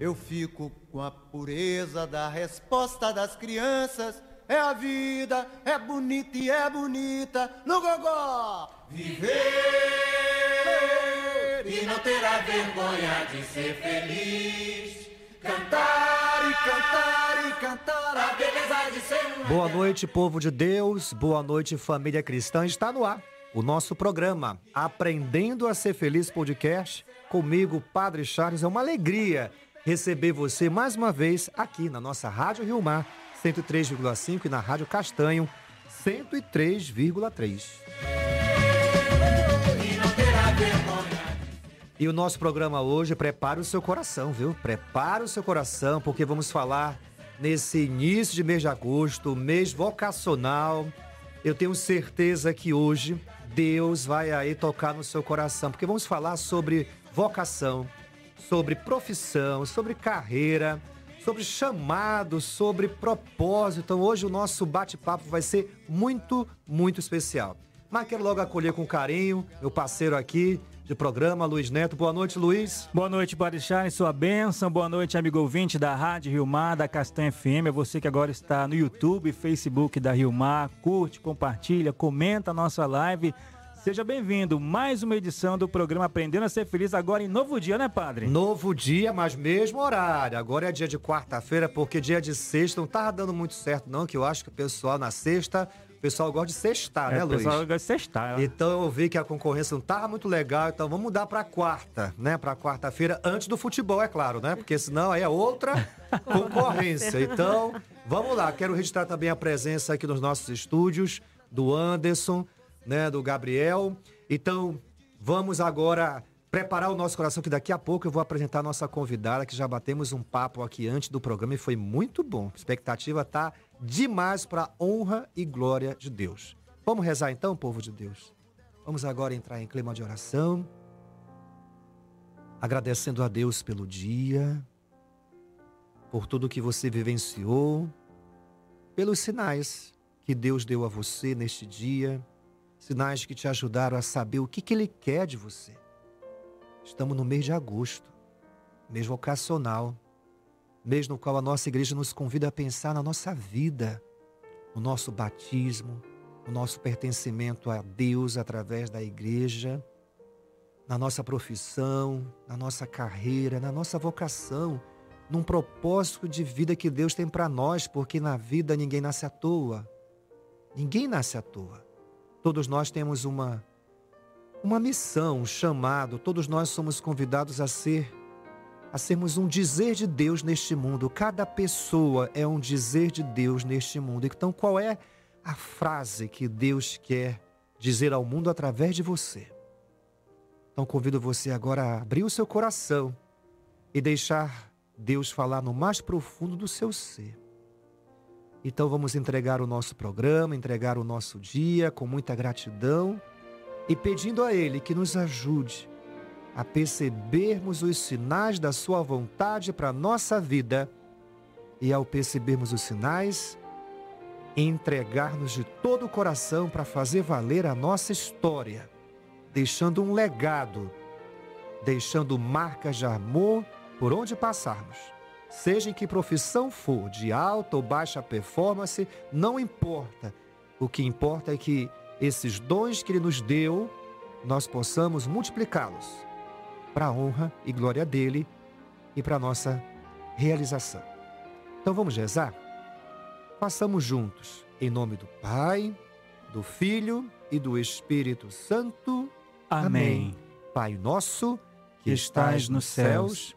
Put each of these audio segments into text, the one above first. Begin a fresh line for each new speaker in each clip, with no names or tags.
Eu fico com a pureza da resposta das crianças. É a vida, é bonita e é bonita no gogó. Viver e não terá vergonha de ser feliz. Cantar e cantar e cantar a beleza de ser um.
Boa noite, povo de Deus. Boa noite, família cristã. Está no ar o nosso programa Aprendendo a Ser Feliz Podcast. Comigo, Padre Charles. É uma alegria receber você mais uma vez aqui na nossa Rádio Rio Mar 103,5 e na Rádio Castanho 103,3. E o nosso programa hoje, prepare o seu coração, viu? Prepare o seu coração, porque vamos falar nesse início de mês de agosto, mês vocacional. Eu tenho certeza que hoje Deus vai aí tocar no seu coração, porque vamos falar sobre vocação, sobre profissão, sobre carreira, sobre chamado, sobre propósito. Então hoje o nosso bate-papo vai ser muito, muito especial. Mas quero logo acolher com carinho meu parceiro aqui, de programa, Luiz Neto. Boa noite, Luiz.
Boa noite, Padre Charles, sua bênção. Boa noite, amigo ouvinte da Rádio Rio Mar, da Castanha FM. É você que agora está no YouTube e Facebook da Rio Mar. Curte, compartilha, comenta a nossa live. Seja bem-vindo. Mais uma edição do programa Aprendendo a Ser Feliz, agora em novo dia, né, padre?
Novo dia, mas mesmo horário. Agora é dia de quarta-feira, porque dia de sexta não tava dando muito certo, não, que eu acho que o pessoal na sexta o pessoal gosta de sextar,
É,
né,
o
Luiz?
pessoal gosta de sextar. né?
Então eu vi que a concorrência não tava muito legal, então vamos mudar pra quarta, né? Pra quarta-feira, antes do futebol, é claro, né? Porque senão aí é outra concorrência. Então, vamos lá. Quero registrar também a presença aqui nos nossos estúdios do Anderson, né? Do Gabriel. Então, vamos agora preparar o nosso coração, que daqui a pouco eu vou apresentar a nossa convidada, que já batemos um papo aqui antes do programa e foi muito bom. A expectativa tá demais para honra e glória de Deus. Vamos rezar então, povo de Deus? Vamos agora entrar em clima de oração, agradecendo a Deus pelo dia, por tudo que você vivenciou, pelos sinais que Deus deu a você neste dia, sinais que te ajudaram a saber o que, que Ele quer de você. Estamos no mês de agosto, mês vocacional, mês no qual a nossa igreja nos convida a pensar na nossa vida, no nosso batismo, no nosso pertencimento a Deus através da igreja, na nossa profissão, na nossa carreira, na nossa vocação, num propósito de vida que Deus tem para nós, porque na vida ninguém nasce à toa. Ninguém nasce à toa. Todos nós temos uma uma missão, um chamado, todos nós somos convidados a ser a sermos um dizer de Deus neste mundo. Cada pessoa é um dizer de Deus neste mundo. Então, qual é a frase que Deus quer dizer ao mundo através de você? Então, convido você agora a abrir o seu coração e deixar Deus falar no mais profundo do seu ser. Então, vamos entregar o nosso programa, entregar o nosso dia com muita gratidão e pedindo a Ele que nos ajude a percebermos os sinais da Sua vontade para a nossa vida e, ao percebermos os sinais, entregar-nos de todo o coração para fazer valer a nossa história, deixando um legado, deixando marcas de amor por onde passarmos. Seja em que profissão for, de alta ou baixa performance, não importa. O que importa é que esses dons que Ele nos deu, nós possamos multiplicá-los para a honra e glória dele e para a nossa realização. Então vamos rezar? Façamos juntos, em nome do Pai, do Filho e do Espírito Santo.
Amém.
Pai nosso, que
Que
estais nos céus,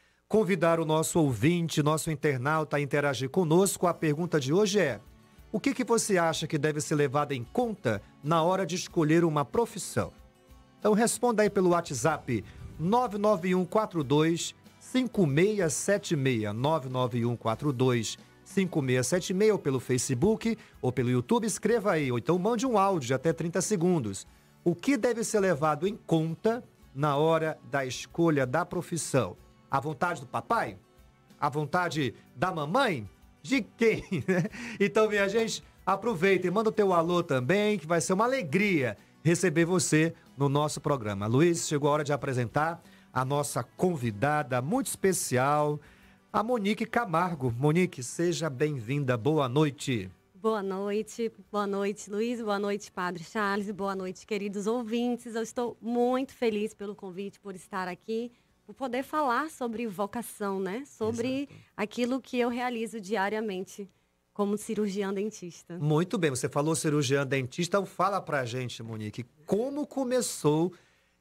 convidar o nosso ouvinte, nosso internauta a interagir conosco, a pergunta de hoje é: o que, que você acha que deve ser levado em conta na hora de escolher uma profissão? Então responda aí pelo WhatsApp 99142 5676 99142 5676 ou pelo Facebook ou pelo YouTube, escreva aí, ou então mande um áudio de até 30 segundos. O que deve ser levado em conta na hora da escolha da profissão? A vontade do papai? A vontade da mamãe? De quem? então, minha gente, aproveita e manda o teu alô também, que vai ser uma alegria receber você no nosso programa. Luiz, chegou a hora de apresentar a nossa convidada muito especial, a Monique Camargo. Monique, seja bem-vinda. Boa noite.
Boa noite, boa noite, Luiz, boa noite, Padre Charles, boa noite, queridos ouvintes. Eu estou muito feliz pelo convite, por estar aqui, poder falar sobre vocação, né? Sobre Exato. aquilo que eu realizo diariamente como cirurgiã dentista.
Muito bem, você falou cirurgiã dentista, então fala pra gente, Monique, como começou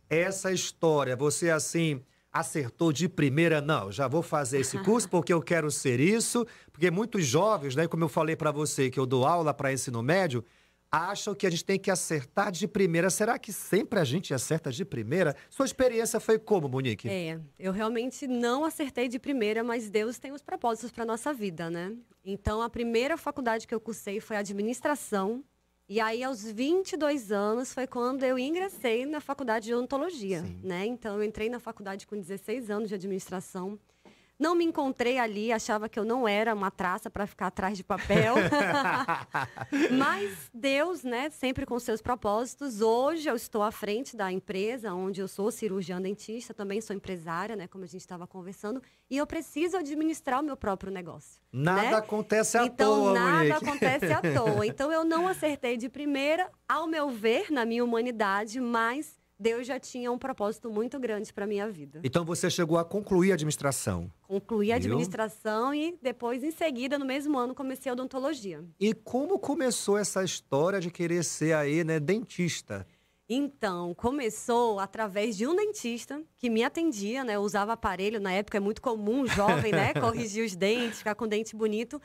essa história? Você assim acertou de primeira, não, já vou fazer esse curso porque eu quero ser isso, porque muitos jovens, né, como eu falei para você que eu dou aula para ensino médio, acham que a gente tem que acertar de primeira. Será que sempre a gente acerta de primeira? Sua experiência foi como, Monique?
É, eu realmente não acertei de primeira, mas Deus tem os propósitos para nossa vida, né? Então, a primeira faculdade que eu cursei foi administração. E aí, aos 22 anos, foi quando eu ingressei na faculdade de odontologia, Sim. né? Então, eu entrei na faculdade com 16 anos de administração. Não me encontrei ali, achava que eu não era uma traça para ficar atrás de papel. Mas Deus, né, sempre com seus propósitos. Hoje eu estou à frente da empresa onde eu sou cirurgiã dentista, também sou empresária, né, como a gente estava conversando, e eu preciso administrar o meu próprio negócio.
Nada
né?
acontece à
então,
toa,
Então nada
Monique.
acontece à toa. Então eu não acertei de primeira, ao meu ver, na minha humanidade, mas Deus já tinha um propósito muito grande para minha vida.
Então você chegou a concluir a administração?
Concluí a administração e depois, em seguida, no mesmo ano, comecei a odontologia.
E como começou essa história de querer ser aí, né, dentista?
Então, começou através de um dentista que me atendia, né? Eu usava aparelho, na época é muito comum, jovem, né? Corrigir os dentes, ficar com o dente bonito.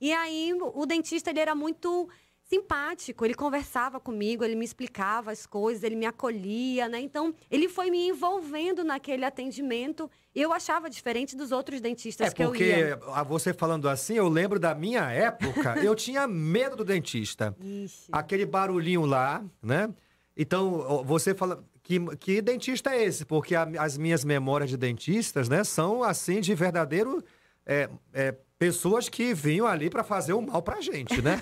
E aí, o dentista, ele era muito simpático, ele conversava comigo, ele me explicava as coisas, ele me acolhia, né? Então, ele foi me envolvendo naquele atendimento eu achava diferente dos outros dentistas
é
que eu ia.
porque você falando assim, eu lembro da minha época, eu tinha medo do dentista.
Ixi.
Aquele barulhinho lá, né? Então, você fala que, que dentista é esse? Porque a, as minhas memórias de dentistas, né, são assim de verdadeiro é, é, pessoas que vinham ali para fazer o mal pra gente, né?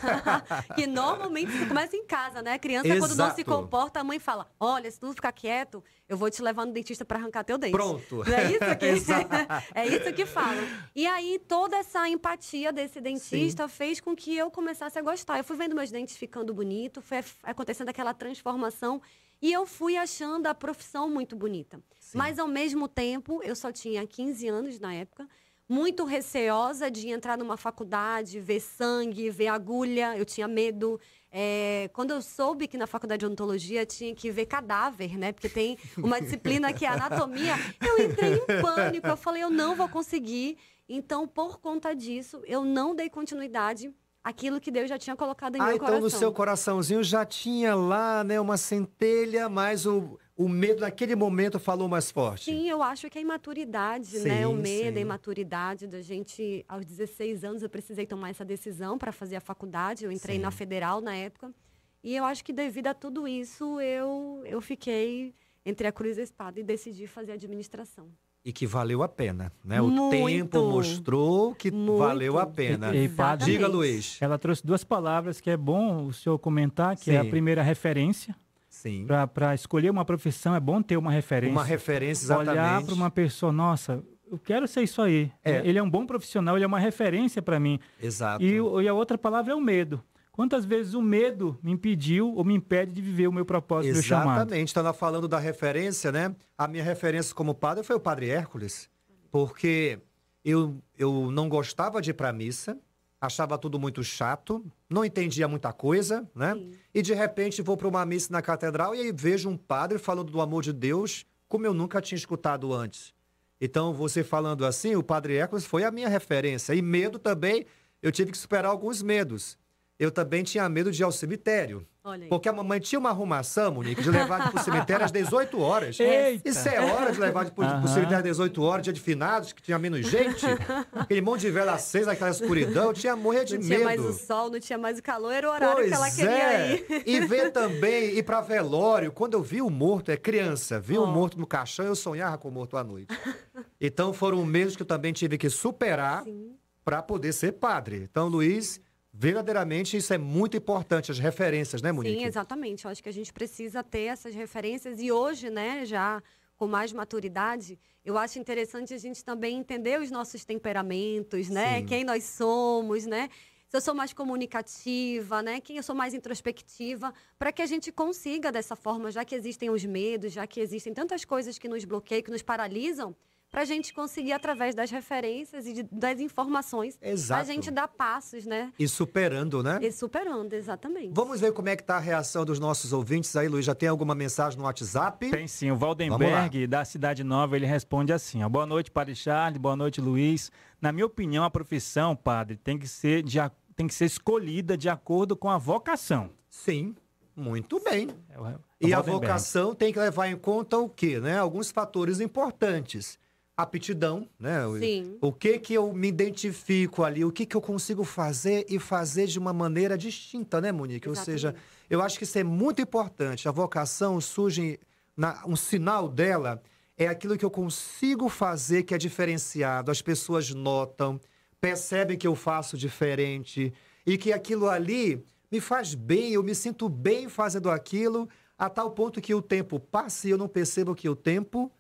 que normalmente isso começa em casa, né? A criança, Exato. quando não se comporta, a mãe fala: Olha, se tu ficar quieto, eu vou te levar no dentista para arrancar teu dente.
Pronto.
Não é isso que, é isso que falam. E aí, toda essa empatia desse dentista Sim. fez com que eu começasse a gostar. Eu fui vendo meus dentes ficando bonito, foi acontecendo aquela transformação. E eu fui achando a profissão muito bonita. Sim. Mas, ao mesmo tempo, eu só tinha 15 anos na época muito receosa de entrar numa faculdade, ver sangue, ver agulha. Eu tinha medo. É, quando eu soube que na faculdade de odontologia tinha que ver cadáver, né? Porque tem uma disciplina que é anatomia, eu entrei em pânico. Eu falei, eu não vou conseguir. Então, por conta disso, eu não dei continuidade aquilo que Deus já tinha colocado em
ah,
meu
então
coração.
no seu coraçãozinho já tinha lá, né, uma centelha, mas o, o medo naquele momento falou mais forte.
Sim, eu acho que é a imaturidade, sim, né? O medo, sim. a imaturidade da gente. Aos 16 anos eu precisei tomar essa decisão para fazer a faculdade. Eu entrei sim. na federal na época. E eu acho que devido a tudo isso, eu, eu fiquei entre a cruz e a espada e decidi fazer administração
e que valeu a pena, né? O muito, tempo mostrou que muito. valeu a pena.
E, e padre,
Diga, Luiz.
Ela trouxe duas palavras que é bom o senhor comentar, que Sim. é a primeira referência.
Sim.
Para escolher uma profissão é bom ter uma referência.
Uma referência, exatamente.
Olhar para uma pessoa, nossa, eu quero ser isso aí. É. Ele é um bom profissional, ele é uma referência para mim.
Exato.
E, e a outra palavra é o medo. Quantas vezes o medo me impediu ou me impede de viver o meu propósito,
Exatamente.
meu chamado?
Exatamente. Estava falando da referência, né? A minha referência como padre foi o padre Hércules, porque eu, eu não gostava de ir para a missa, achava tudo muito chato, não entendia muita coisa, né? Sim. E de repente vou para uma missa na catedral e aí vejo um padre falando do amor de Deus como eu nunca tinha escutado antes. Então, você falando assim, o padre Hércules foi a minha referência. E medo também, eu tive que superar alguns medos. Eu também tinha medo de ir ao cemitério.
Olha aí.
Porque a mamãe tinha uma arrumação, Monique, de levar pro cemitério às 18 horas.
Eita.
Isso é hora de levar pro, pro
Aham.
cemitério às 18 horas, dia de finados, que tinha menos gente. Aquele monte de vela acesa, aquela escuridão. Eu tinha morrer de
Não
medo.
tinha mais o sol, não tinha mais o calor, era o horário que ela
Pois
queria
é.
ir.
E ver também, ir pra velório. Quando eu vi o morto, é criança, vi o
Ó.
morto no caixão, eu sonhava com o morto à noite. Então foram medos que eu também tive que superar para poder ser padre. Então, Luiz, verdadeiramente isso é muito importante, as referências, né, Monique?
Sim, exatamente. Eu acho que a gente precisa ter essas referências e hoje, né, já com mais maturidade, eu acho interessante a gente também entender os nossos temperamentos, né?
Sim.
Quem nós somos, né? Se eu sou mais comunicativa, né? Quem eu sou mais introspectiva, para que a gente consiga dessa forma, já que existem os medos, já que existem tantas coisas que nos bloqueiam, que nos paralisam, para a gente conseguir através das referências e de- das informações,
Exato.
a gente dar passos, né?
E superando, né?
E superando, exatamente.
Vamos ver como é que tá a reação dos nossos ouvintes aí, Luiz. Já tem alguma mensagem no WhatsApp?
Tem sim, o Valdenberg, da Cidade Nova, ele responde assim: ó, Boa noite, Padre Charles, boa noite, Luiz. Na minha opinião, a profissão, padre, tem que ser, de, tem que ser escolhida de acordo com a vocação.
Sim, muito bem.
É é
E a vocação tem que levar em conta o quê, né? Alguns fatores importantes. Aptidão, né? O-
Sim.
O que que eu me identifico ali, o que que eu consigo fazer e fazer de uma maneira distinta, né, Monique? Ou seja,
Exatamente.
eu acho que isso é muito importante. A vocação surge, na- um sinal dela é aquilo que eu consigo fazer que é diferenciado. As pessoas notam, percebem que eu faço diferente e que aquilo ali me faz bem, eu me sinto bem fazendo aquilo, a tal ponto que o tempo passa e eu não percebo que o tempo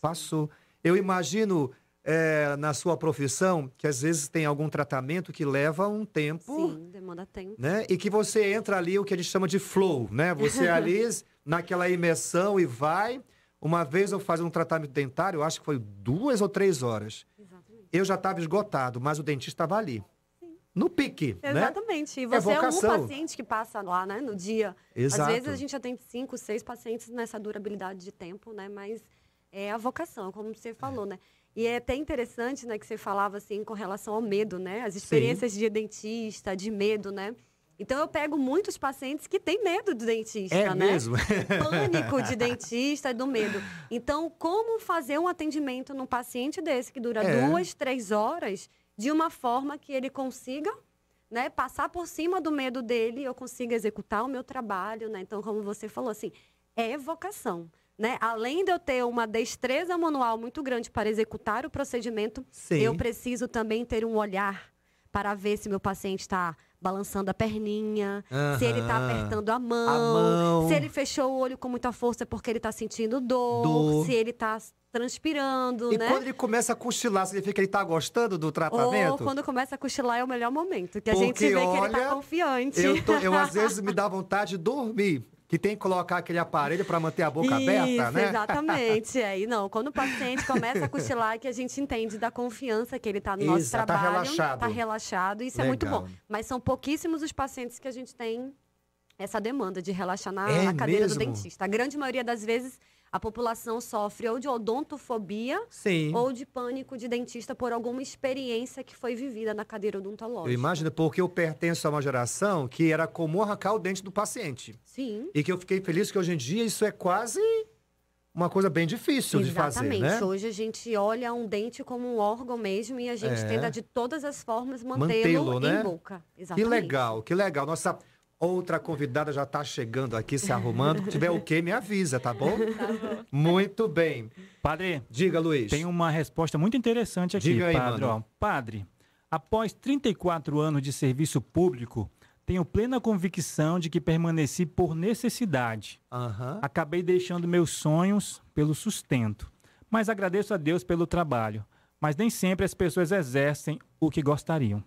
passou. Eu imagino eh, na sua profissão que às vezes tem algum tratamento que leva um tempo
Sim, demanda tempo.
né? E que você entra ali, o que a gente chama de flow, né? Você ali naquela imersão e vai. Uma vez eu fazia um tratamento dentário, eu acho que foi duas ou três horas.
Exatamente.
Eu já estava esgotado, mas o dentista estava ali. No pique, né?
Exatamente. E você é, um
vocação.
paciente que passa lá, né, no dia.
Exato.
Às vezes a gente atende cinco, seis pacientes nessa durabilidade de tempo, né? Mas é a vocação, como você falou, né? E é até interessante, né, que você falava assim com relação ao medo, né? As experiências de dentista, de medo, né? Então eu pego muitos pacientes que têm medo do dentista,
É
né?
mesmo?
Pânico de dentista, do medo. Então, como fazer um atendimento num paciente desse que dura
É.
duas, três horas, de uma forma que ele consiga né, passar por cima do medo dele, eu consiga executar o meu trabalho, né? Então, como você falou assim, é vocação, né? Além de eu ter uma destreza manual muito grande para executar o procedimento,
Sim.
eu preciso também ter um olhar para ver se meu paciente está balançando a perninha, se ele está apertando a mão,
mão.
se ele fechou o olho com muita força porque ele está sentindo dor,
Dor.
se ele está transpirando,
E
né?
quando ele começa a cochilar, significa que ele está gostando do
Ou
tratamento?
quando começa a cochilar é o melhor momento, que a gente
Porque,
vê que ele
olha,
está confiante.
Eu, tô- eu, às vezes me dá vontade de dormir, que tem que colocar aquele aparelho para manter a boca
Isso,
aberta, né?
exatamente. É. E não, quando o paciente começa a cochilar, é que a gente entende da confiança que ele está no nosso
Isso, tá
trabalho.
relaxado.
Tá relaxado, isso é muito
Legal.
bom. Mas são pouquíssimos os pacientes que a gente tem essa demanda de relaxar na,
É
na cadeira do
mesmo?
dentista. A grande maioria das vezes, a população sofre ou de odontofobia
Sim.
ou de pânico de dentista por alguma experiência que foi vivida na cadeira odontológica.
Eu imagino, porque eu pertenço a uma geração que era comum arrancar o dente do paciente.
Sim.
E que eu fiquei feliz que hoje em dia isso é quase uma coisa bem difícil de fazer,
Exatamente.
né?
Hoje a gente olha um dente como um órgão mesmo e a gente
É.
tenta de todas as formas
Mantê-lo,
mantê-lo
né?
em boca.
Que
Exatamente.
legal, que legal. Nossa outra convidada já está chegando aqui, se arrumando. Se tiver o quê, me avisa, tá bom? Muito bem.
Padre,
Diga, Luiz.
tem uma resposta muito interessante aqui,
Diga aí,
padre. ó. Padre, após 34 anos de serviço público, tenho plena convicção de que permaneci por necessidade.
Aham.
Acabei deixando meus sonhos pelo sustento. Mas agradeço a Deus pelo trabalho. Mas nem sempre as pessoas exercem o que gostariam.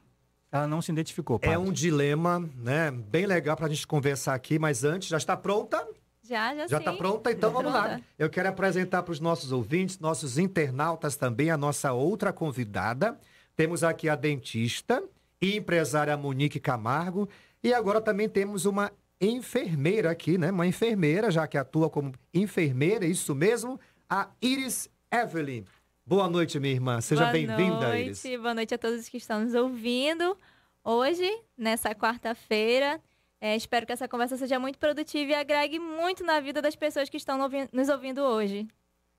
Ela não se identificou, padre.
É um dilema, né? Bem legal pra gente conversar aqui, mas antes, já está pronta?
Já, já
Já
sim.
está pronta? Então
Tô
vamos lá.
pronta.
Eu quero apresentar para os nossos ouvintes, nossos internautas também, a nossa outra convidada. Temos aqui a dentista e empresária Monique Camargo. E agora também temos uma enfermeira aqui, né? Uma enfermeira, já que atua como enfermeira, isso mesmo, a Iris Evelyn. Boa noite, minha irmã. Seja
Boa
bem-vinda, Iris.
noite, boa noite a todos que estão nos ouvindo. hoje, nessa quarta-feira. É, espero que essa conversa seja muito produtiva e agregue muito na vida das pessoas que estão nos ouvindo hoje.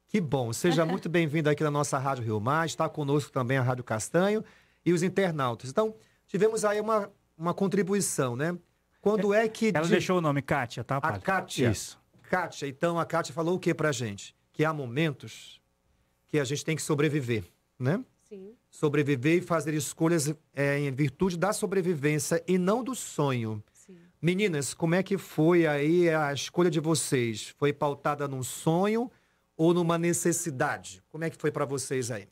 Que bom. Seja muito bem-vindo aqui na nossa Rádio Rio Mar. Está conosco também a Rádio Castanho e os internautas. Então, tivemos aí uma, uma contribuição, né? Quando é que.
Ela de... deixou o nome Kátia, tá,
padre? A Kátia.
Isso.
Kátia, então a Kátia falou o que pra gente? Que há momentos que a gente tem que sobreviver, né?
Sim.
Sobreviver e fazer escolhas é, em virtude da sobrevivência e não do sonho. Meninas, como é que foi aí a escolha de vocês? Foi pautada num sonho ou numa necessidade? Como é que foi para vocês aí?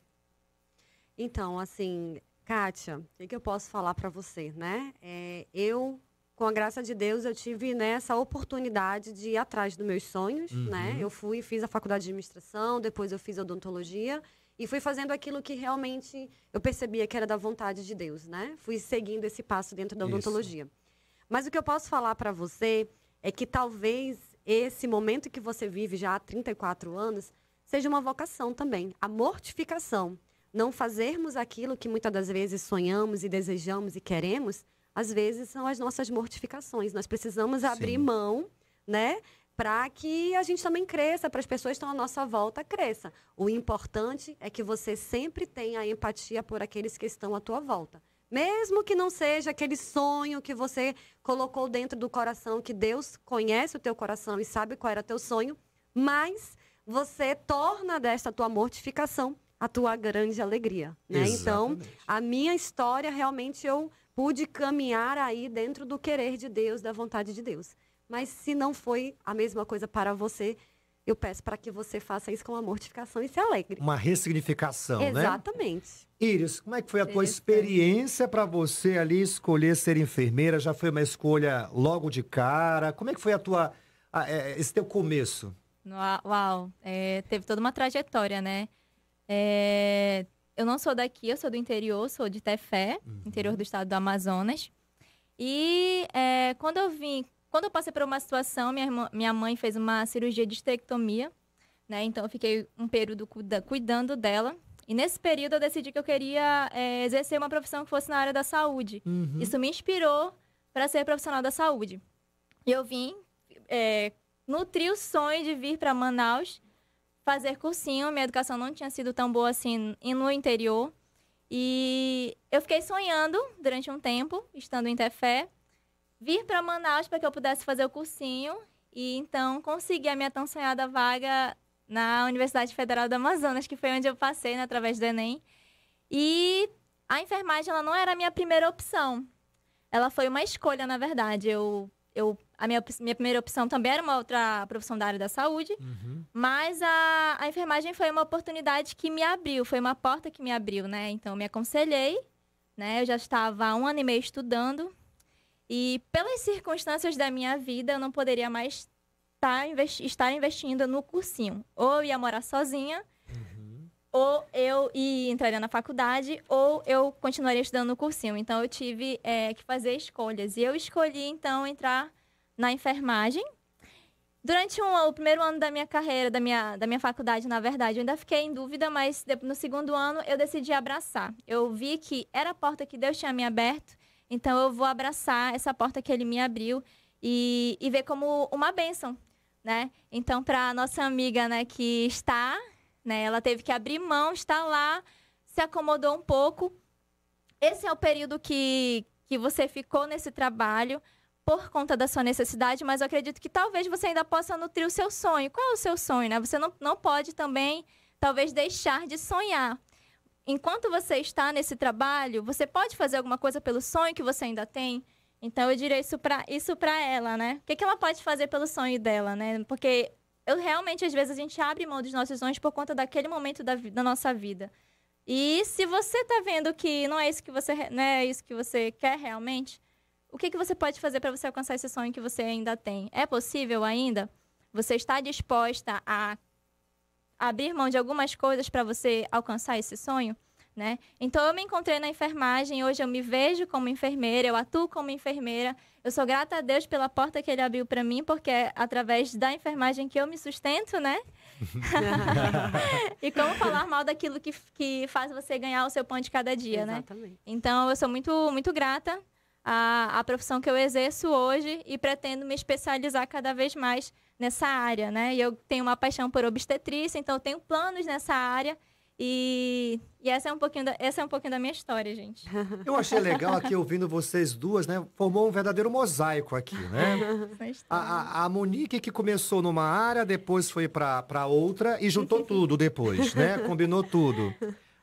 Então, assim, Kátia, o que, que eu posso falar para você, né? É, eu, com a graça de Deus, eu tive né, essa oportunidade de ir atrás dos meus sonhos, uhum. né? Eu fui, fiz a faculdade de administração, depois eu fiz odontologia e fui fazendo aquilo que realmente eu percebia que era da vontade de Deus, né? Fui seguindo esse passo dentro da odontologia. Isso. Mas o que eu posso falar para você é que talvez esse momento que você vive já há 34 anos seja uma vocação também, a mortificação. Não fazermos aquilo que muitas das vezes sonhamos e desejamos e queremos, às vezes são as nossas mortificações. Nós precisamos Sim. abrir mão, né? Para que a gente também cresça, para as pessoas que estão à nossa volta cresça. O importante é que você sempre tenha empatia por aqueles que estão à tua volta. Mesmo que não seja aquele sonho que você colocou dentro do coração, que Deus conhece o teu coração e sabe qual era teu sonho, mas você torna desta tua mortificação a tua grande alegria, né? Então, a minha história realmente eu pude caminhar aí dentro do querer de Deus, da vontade de Deus. Mas se não foi a mesma coisa para você, eu peço para que você faça isso com a mortificação e se alegre.
Uma ressignificação,
Exatamente. né? Exatamente.
Iris, como é que foi a tua experiência para você ali escolher ser enfermeira? Já foi uma escolha logo de cara? Como é que foi a tua, a, é, esse teu começo?
Uau, é, teve toda uma trajetória, né? É, eu não sou daqui, eu sou do interior, sou de Tefé, uhum. interior do estado do Amazonas. E é, quando eu vim quando eu passei por uma situação, minha, irmã, minha mãe fez uma cirurgia de estectomia, né? Então eu fiquei um período cuida, cuidando dela. E nesse período eu decidi que eu queria é, exercer uma profissão que fosse na área da saúde. Uhum. Isso me inspirou para ser profissional da saúde. E eu vim, é, nutri o sonho de vir para Manaus fazer cursinho. Minha educação não tinha sido tão boa assim no interior. E eu fiquei sonhando durante um tempo, estando em Tefé, vir para Manaus para que eu pudesse fazer o cursinho e então consegui a minha tão sonhada vaga na Universidade Federal do Amazonas, que foi onde eu passei né, através do Enem. E a enfermagem ela não era a minha primeira opção. Ela foi uma escolha, na verdade. Eu, eu, a minha, minha primeira opção também era uma outra profissão da área da saúde, uhum. mas a, a enfermagem foi uma oportunidade que me abriu, foi uma porta que me abriu, né? Então, eu me aconselhei, né? Eu já estava há um ano e meio estudando, e pelas circunstâncias da minha vida, eu não poderia mais tá investi estar investindo no cursinho. Ou eu ia morar sozinha, uhum. ou eu ia entraria na faculdade, ou eu continuaria estudando no cursinho. Então, eu tive é, que fazer escolhas. E eu escolhi, então, entrar na enfermagem. Durante um, o primeiro ano da minha carreira, da minha, da minha faculdade, na verdade, eu ainda fiquei em dúvida, mas no segundo ano eu decidi abraçar. Eu vi que era a porta que Deus tinha me aberto então eu vou abraçar essa porta que ele me abriu e, e ver como uma bênção, né? Então para nossa amiga, né, que está, né, ela teve que abrir mão, está lá, se acomodou um pouco. Esse é o período que que você ficou nesse trabalho por conta da sua necessidade, mas eu acredito que talvez você ainda possa nutrir o seu sonho. Qual é o seu sonho, né? Você não, não pode também, talvez, deixar de sonhar enquanto você está nesse trabalho, você pode fazer alguma coisa pelo sonho que você ainda tem? Então eu direi isso para isso ela, né? O que, que ela pode fazer pelo sonho dela, né? Porque eu realmente às vezes a gente abre mão dos nossos sonhos por conta daquele momento da, da nossa vida. E se você está vendo que não é isso que você não é isso que você quer realmente, o que, que você pode fazer para você alcançar esse sonho que você ainda tem? É possível ainda? Você está disposta a abrir mão de algumas coisas para você alcançar esse sonho, né? Então eu me encontrei na enfermagem, hoje eu me vejo como enfermeira, eu atuo como enfermeira. Eu sou grata a Deus pela porta que ele abriu para mim, porque é através da enfermagem que eu me sustento, né? e como falar mal daquilo que, que faz você ganhar o seu pão de cada dia,
Exatamente.
né? Então eu sou muito muito grata a, a profissão que eu exerço hoje e pretendo me especializar cada vez mais nessa área, né? E eu tenho uma paixão por obstetrícia, então eu tenho planos nessa área. E, e essa, é um pouquinho da, essa é um pouquinho da minha história, gente.
Eu achei legal aqui ouvindo vocês duas, né? Formou um verdadeiro mosaico aqui, né? A, a, a Monique que começou numa área, depois foi para outra e juntou tudo depois, né? Combinou tudo.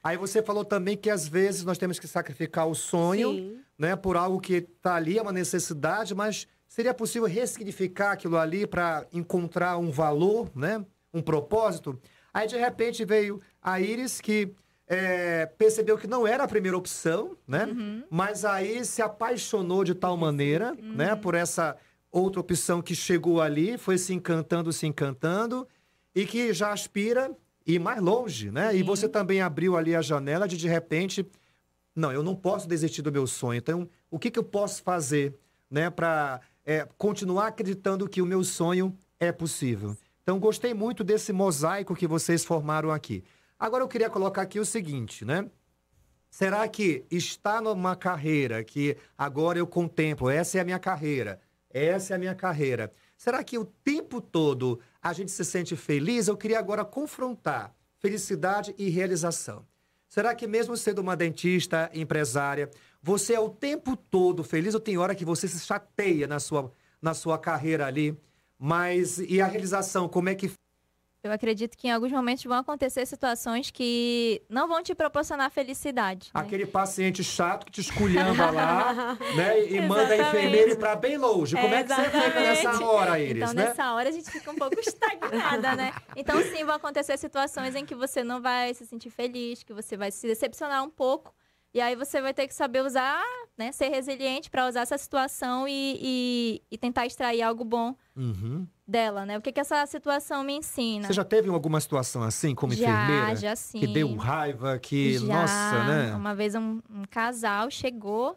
Aí você falou também que às vezes nós temos que sacrificar o sonho,
Sim.
né? Por algo que está ali, é uma necessidade, mas seria possível ressignificar aquilo ali para encontrar um valor, né? Um propósito. Aí de repente veio a Iris que é, percebeu que não era a primeira opção, né? Mas aí se apaixonou de tal maneira, né? Por essa outra opção que chegou ali, foi se encantando, se encantando e que já aspira ir mais longe, né? E você também abriu ali a janela de de repente, não, eu não posso desistir do meu sonho. Então, o que, que eu posso fazer, né, para continuar acreditando que o meu sonho é possível? Então, gostei muito desse mosaico que vocês formaram aqui. Agora, eu queria colocar aqui o seguinte, né? Será que está numa carreira que agora eu contemplo, essa é a minha carreira, essa é a minha carreira. Será que o tempo todo a gente se sente feliz? Eu queria agora confrontar felicidade e realização. Será que mesmo sendo uma dentista, empresária, você é o tempo todo feliz ou tem hora que você se chateia na sua, na sua carreira ali? Mas e a realização, como é que
Eu acredito que em alguns momentos vão acontecer situações que não vão te proporcionar felicidade. né?
Aquele paciente chato que te esculhamba lá, né? E manda a
Exatamente.
enfermeira ir pra bem longe. Como é que você fica
Exatamente.
nessa hora, Iris,
Então,
né?
nessa hora, a gente fica um pouco estagnada, né? Então, sim, vão acontecer situações em que você não vai se sentir feliz, que você vai se decepcionar um pouco. E aí você vai ter que saber usar, né? Ser resiliente para usar essa situação e, e, e tentar extrair algo bom
Uhum.
dela, né? O que, que essa situação me ensina?
Você já teve alguma situação assim, como
já,
enfermeira?
já sim.
Que deu raiva, que,
Já.
nossa, né?
Uma vez um, um casal chegou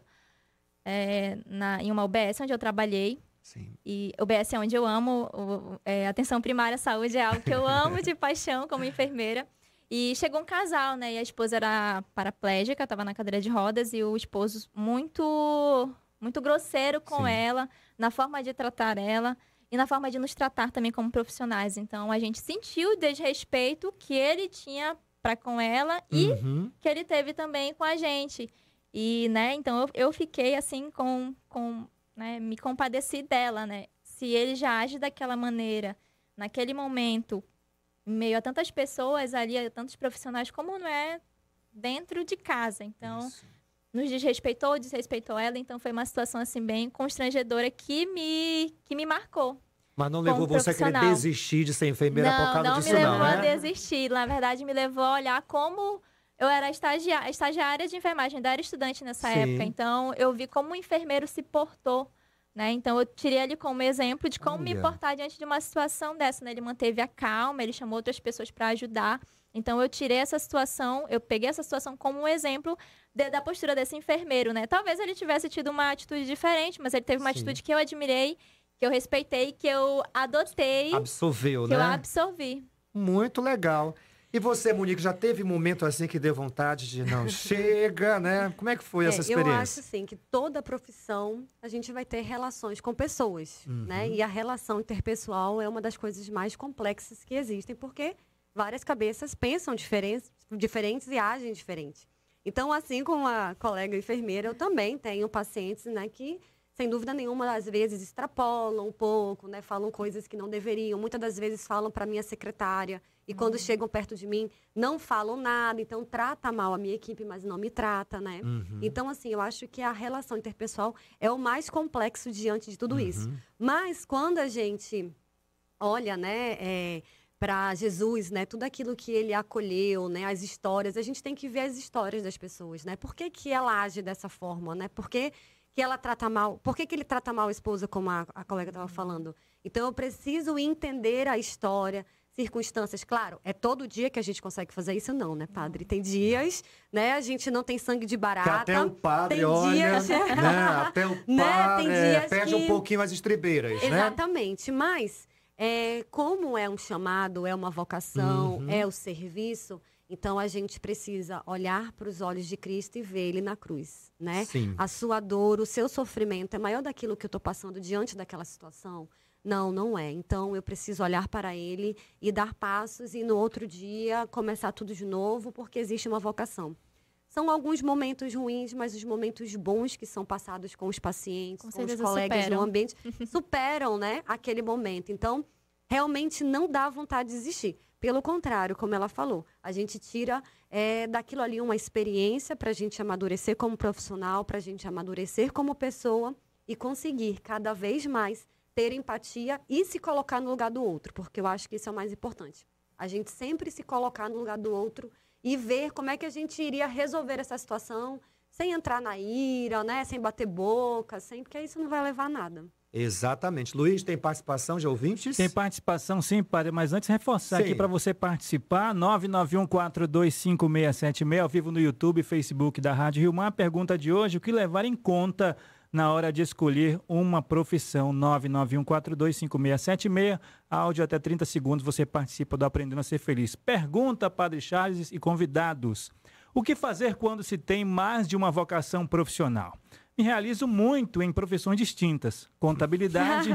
é, na, em uma UBS onde eu trabalhei.
Sim.
E UBS é onde eu amo. o- é, atenção primária à saúde é algo que eu amo de paixão como enfermeira. E chegou um casal, né? E a esposa era paraplégica, estava na cadeira de rodas, e o esposo muito, muito grosseiro com
Sim.
ela, na forma de tratar ela e na forma de nos tratar também como profissionais. Então a gente sentiu o desrespeito que ele tinha para com ela e
Uhum.
que ele teve também com a gente. E, né, então eu, eu fiquei assim com, com né, me compadeci dela, né? Se ele já age daquela maneira, naquele momento, em meio a tantas pessoas ali, a tantos profissionais, como não é dentro de casa. Então,
Isso.
nos desrespeitou, desrespeitou ela, então foi uma situação assim bem constrangedora que me que me marcou.
Mas não levou você a querer desistir de ser enfermeira por
não,
causa
não
disso,
me levou
não,
a
né?
desistir. Na verdade, me levou a olhar como eu era estagia- estagiária de enfermagem, ainda era estudante nessa
Sim.
época. Então, eu vi como o enfermeiro se portou. Né? Então, eu tirei ele como exemplo de como me portar diante de uma situação dessa. Né? Ele manteve a calma, ele chamou outras pessoas para ajudar. Então, eu tirei essa situação, eu peguei essa situação como um exemplo de- da postura desse enfermeiro. Né? Talvez ele tivesse tido uma atitude diferente, mas ele teve uma
Sim.
atitude que eu admirei, que eu respeitei, que eu adotei,
Absorveu,
que eu
né?
absorvi.
Muito legal. E você, Monique, já teve momento assim que deu vontade de não chega, né? Como é que foi
É,
essa
Eu acho
experiência?
assim que toda profissão a gente vai ter relações com pessoas,
Uhum.
né? E a relação interpessoal é uma das coisas mais complexas que existem, porque várias cabeças pensam diferentes, diferentes e agem diferente. Então, assim como a colega enfermeira, eu também tenho pacientes, né, que sem dúvida nenhuma às vezes extrapolam um pouco, né, falam coisas que não deveriam. Muitas das vezes falam para minha secretária e quando chegam perto de mim não falam nada, então trata mal a minha equipe, mas não me trata, né?
Uhum.
Então, assim, eu acho que a relação interpessoal é o mais complexo diante de tudo isso.
Uhum.
Mas quando a gente olha, né, para Jesus, né, tudo aquilo que ele acolheu, né, as histórias, a gente tem que ver as histórias das pessoas, né? Por que, que ela age dessa forma, né? Por que, que ela trata mal? Por que, que ele trata mal a esposa, como a, a colega estava falando? Então, eu preciso entender a história, circunstâncias. Claro, é todo dia que a gente consegue fazer isso, não, né, padre? Tem dias, né? A gente não tem sangue de
Que
barata.
até o padre,
tem
olha,
dias-
né? Até o
Né?
padre
Tem
é,
dias
perde um
que-
pouquinho as estribeiras, né?
Exatamente, mas é, como é um chamado, é uma vocação,
Uhum.
é o serviço, Então a gente precisa olhar para os olhos de Cristo e ver ele na cruz, né?
Sim.
A sua dor, o seu sofrimento é maior daquilo que eu estou passando diante daquela situação? Não, não é. Então eu preciso olhar para ele e dar passos e no outro dia começar tudo de novo, porque existe uma vocação. São alguns momentos ruins, mas os momentos bons que são passados com os pacientes,
Com
com, os colegas
superam.
no ambiente, superam, né, aquele momento. Então, realmente não dá vontade de desistir. Pelo contrário, como ela falou, a gente tira é, daquilo ali uma experiência para a gente amadurecer como profissional, para a gente amadurecer como pessoa e conseguir cada vez mais ter empatia e se colocar no lugar do outro, porque eu acho que isso é o mais importante. A gente sempre se colocar no lugar do outro e ver como é que a gente iria resolver essa situação sem entrar na ira, né? Sem bater boca, sem, porque isso não vai levar a nada.
Exatamente. Luiz, tem participação de ouvintes?
Tem participação sim, padre, mas antes reforçar
Sim.
aqui para você participar, 991425676 ao vivo no YouTube e Facebook da Rádio Rio Mar. A pergunta de hoje, o que levar em conta na hora de escolher uma profissão? 991425676, áudio até 30 segundos, você participa do Aprendendo a Ser Feliz. Pergunta, Padre Charles e convidados. O que fazer quando se tem mais de uma vocação profissional? Me realizo muito em profissões distintas: contabilidade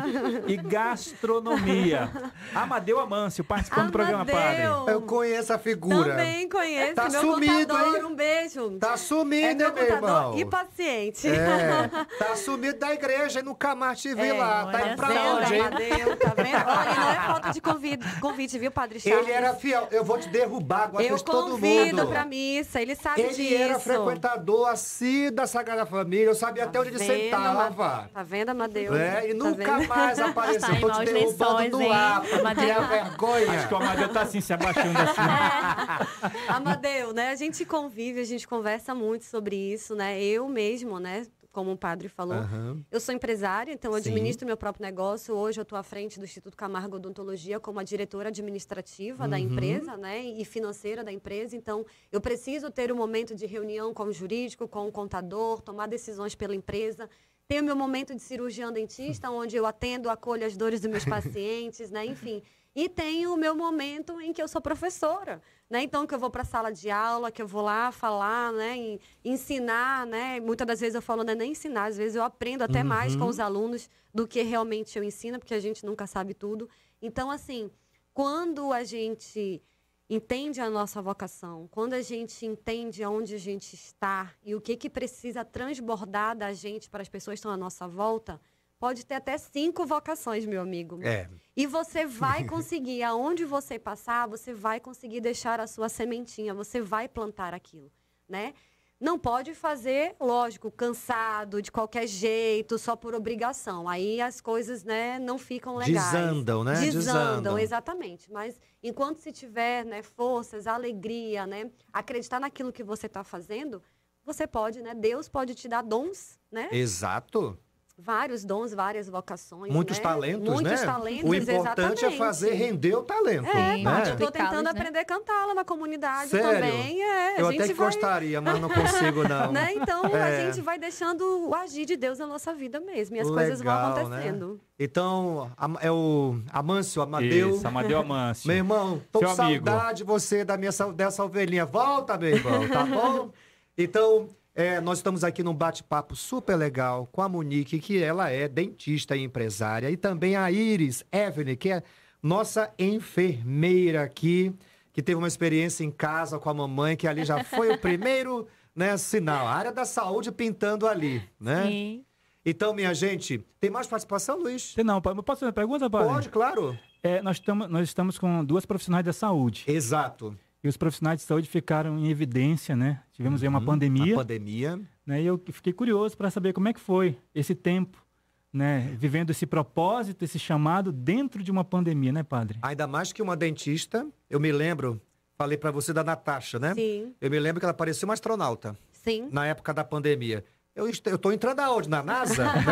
e gastronomia. Amadeu Amâncio, participando do programa Padre.
Amadeu!
Eu conheço a figura.
Também conheço.
Tá
meu
sumido,
contador,
hein?
um beijo.
Tá
é
sumido,
meu
hein, meu
contador
irmão?
e paciente.
É, tá sumido da igreja e nunca mais te vi
É,
lá. Tá indo pra onde, hein?
Amadeu, tá vendo? Olha, não é falta de convite, convite viu, Padre Charles?
Ele era fiel. Eu vou te derrubar agora
Eu
de todo
convido
mundo.
pra missa, ele sabe
Ele
disso.
era frequentador assíduo da Sagrada Família. Eu sabia até onde ele
vendo,
sentava.
Tá vendo, Amadeu?
É, e
Tá
nunca
vendo?
mais apareceu.
Tá
Tô te derrubando
lençóis,
do ar
Amadeu.
criar vergonha.
Acho que o Amadeu tá assim, se abaixando assim.
Amadeu, né? A gente convive, a gente conversa muito sobre isso, né? Eu mesmo, né? Como o padre falou,
Aham.
eu sou empresária, então eu
Sim.
administro meu próprio negócio. Hoje eu estou à frente do Instituto Camargo Odontologia como a diretora administrativa da
Uhum.
empresa, né? E financeira da empresa. Então, eu preciso ter um momento de reunião com o jurídico, com o contador, tomar decisões pela empresa. Tenho meu momento de cirurgião dentista, onde eu atendo, acolho as dores dos meus pacientes, né? Enfim. E tenho o meu momento em que eu sou professora, né? Então, que eu vou para a sala de aula, que eu vou lá falar, né? Ensinar, né? Muitas das vezes eu falo, não é nem ensinar, às vezes eu aprendo até mais com os alunos do que realmente eu ensino, porque a gente nunca sabe tudo. Então, assim, quando a gente entende a nossa vocação, quando a gente entende aonde a gente está e o que, que precisa transbordar da gente para as pessoas que estão à nossa volta, pode ter até cinco vocações, meu amigo.
É.
E você vai conseguir, aonde você passar, você vai conseguir deixar a sua sementinha, você vai plantar aquilo, né? Não pode fazer, lógico, cansado, de qualquer jeito, só por obrigação. Aí as coisas, né, não ficam legais.
Desandam, né?
Desandam,
Desandam.
exatamente. Mas enquanto se tiver, né, forças, alegria, né, acreditar naquilo que você está fazendo, você pode, né? Deus pode te dar dons, né?
Exato.
Vários dons, várias vocações.
Muitos
né?
talentos,
Muitos
né?
talentos,
o importante é
exatamente.
fazer render o talento.
É,
né?
Paty, eu tô tentando
né?
aprender a cantar lá na comunidade
Sério?
também. É,
Eu
a gente
até
vai,
gostaria, mas não consigo, não.
Né? Então
É.
a gente vai deixando o agir de Deus na nossa vida mesmo. E as coisas vão
Legal, né?
acontecendo.
Então, Am- é o Amâncio, Amadeu.
Isso, Amadeu Amâncio.
Meu irmão, tô
Seu
com
amigo.
saudade de você, da minha, dessa ovelhinha. Volta, meu irmão, tá bom? Então, é, nós estamos aqui num bate-papo super legal com a Monique, que ela é dentista e empresária, e também a Iris Evelyn, que é nossa enfermeira aqui, que teve uma experiência em casa com a mamãe, que ali já foi o primeiro né, sinal. A área da saúde pintando ali, né?
Sim.
Então, minha gente, tem mais participação, Luiz?
Não, pa- posso fazer uma pergunta, padre?
Pode, claro.
É, nós, estamos, nós estamos com duas profissionais da saúde.
Exato.
E os profissionais de saúde ficaram em evidência, né? Tivemos aí uma pandemia,
A pandemia.
né? E eu fiquei curioso para saber como é que foi esse tempo, né? Vivendo esse propósito, esse chamado dentro de uma pandemia, né, padre?
Ainda mais que uma dentista, eu me lembro, falei pra você da Natasha, né?
Sim,
Eu me lembro que ela parecia uma astronauta
sim.
na época da pandemia. Eu, est- eu tô entrando aonde? Na NASA, né?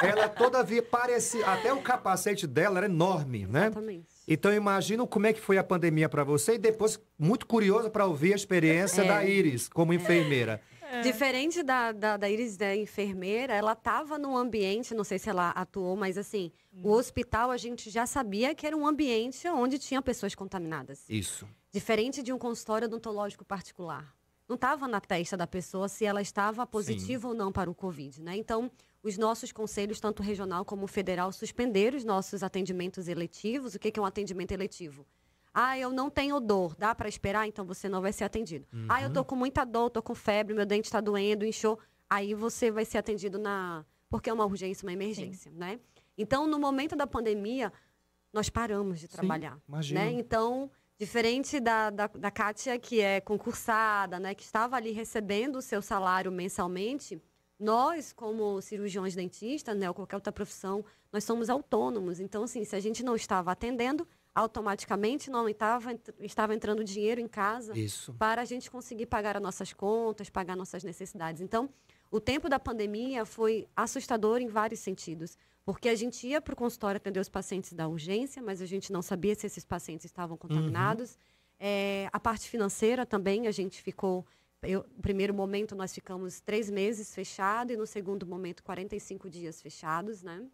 Ela toda via parecia, até o capacete dela era enorme, né?
Exatamente.
Então imagino como é que foi a pandemia pra você e depois muito curioso pra ouvir a experiência
É.
da Iris como enfermeira.
Diferente da, da, da Iris, da enfermeira, ela estava num ambiente, não sei se ela atuou, mas assim, o hospital a gente já sabia que era um ambiente onde tinha pessoas contaminadas.
Isso.
Diferente de um consultório odontológico particular. Não estava na testa da pessoa se ela estava positiva ou não para o Covid, né? Então, os nossos conselhos, tanto regional como federal, suspenderam os nossos atendimentos eletivos. O que que é um atendimento eletivo? Ah, eu não tenho dor, dá para esperar? Então você não vai ser atendido. Ah, eu tô com muita dor, tô com febre, meu dente está doendo, inchou. Aí você vai ser atendido na. Porque é uma urgência, uma emergência, né? Então, no momento da pandemia, nós paramos de trabalhar.
imagino.
Né? Então, diferente da, da, da Kátia, que é concursada, né? Que estava ali recebendo o seu salário mensalmente, nós, como cirurgiões dentistas, né? Ou qualquer outra profissão, nós somos autônomos. Então, assim, se a gente não estava atendendo, automaticamente não estava, estava entrando dinheiro em casa
Isso.
para a gente conseguir pagar as nossas contas, pagar nossas necessidades. Então, o tempo da pandemia foi assustador em vários sentidos, porque a gente ia para o consultório atender os pacientes da urgência, mas a gente não sabia se esses pacientes estavam contaminados. É, a parte financeira também, a gente ficou. Eu, no primeiro momento, nós ficamos três meses fechado e no segundo momento, 45 dias fechados, né?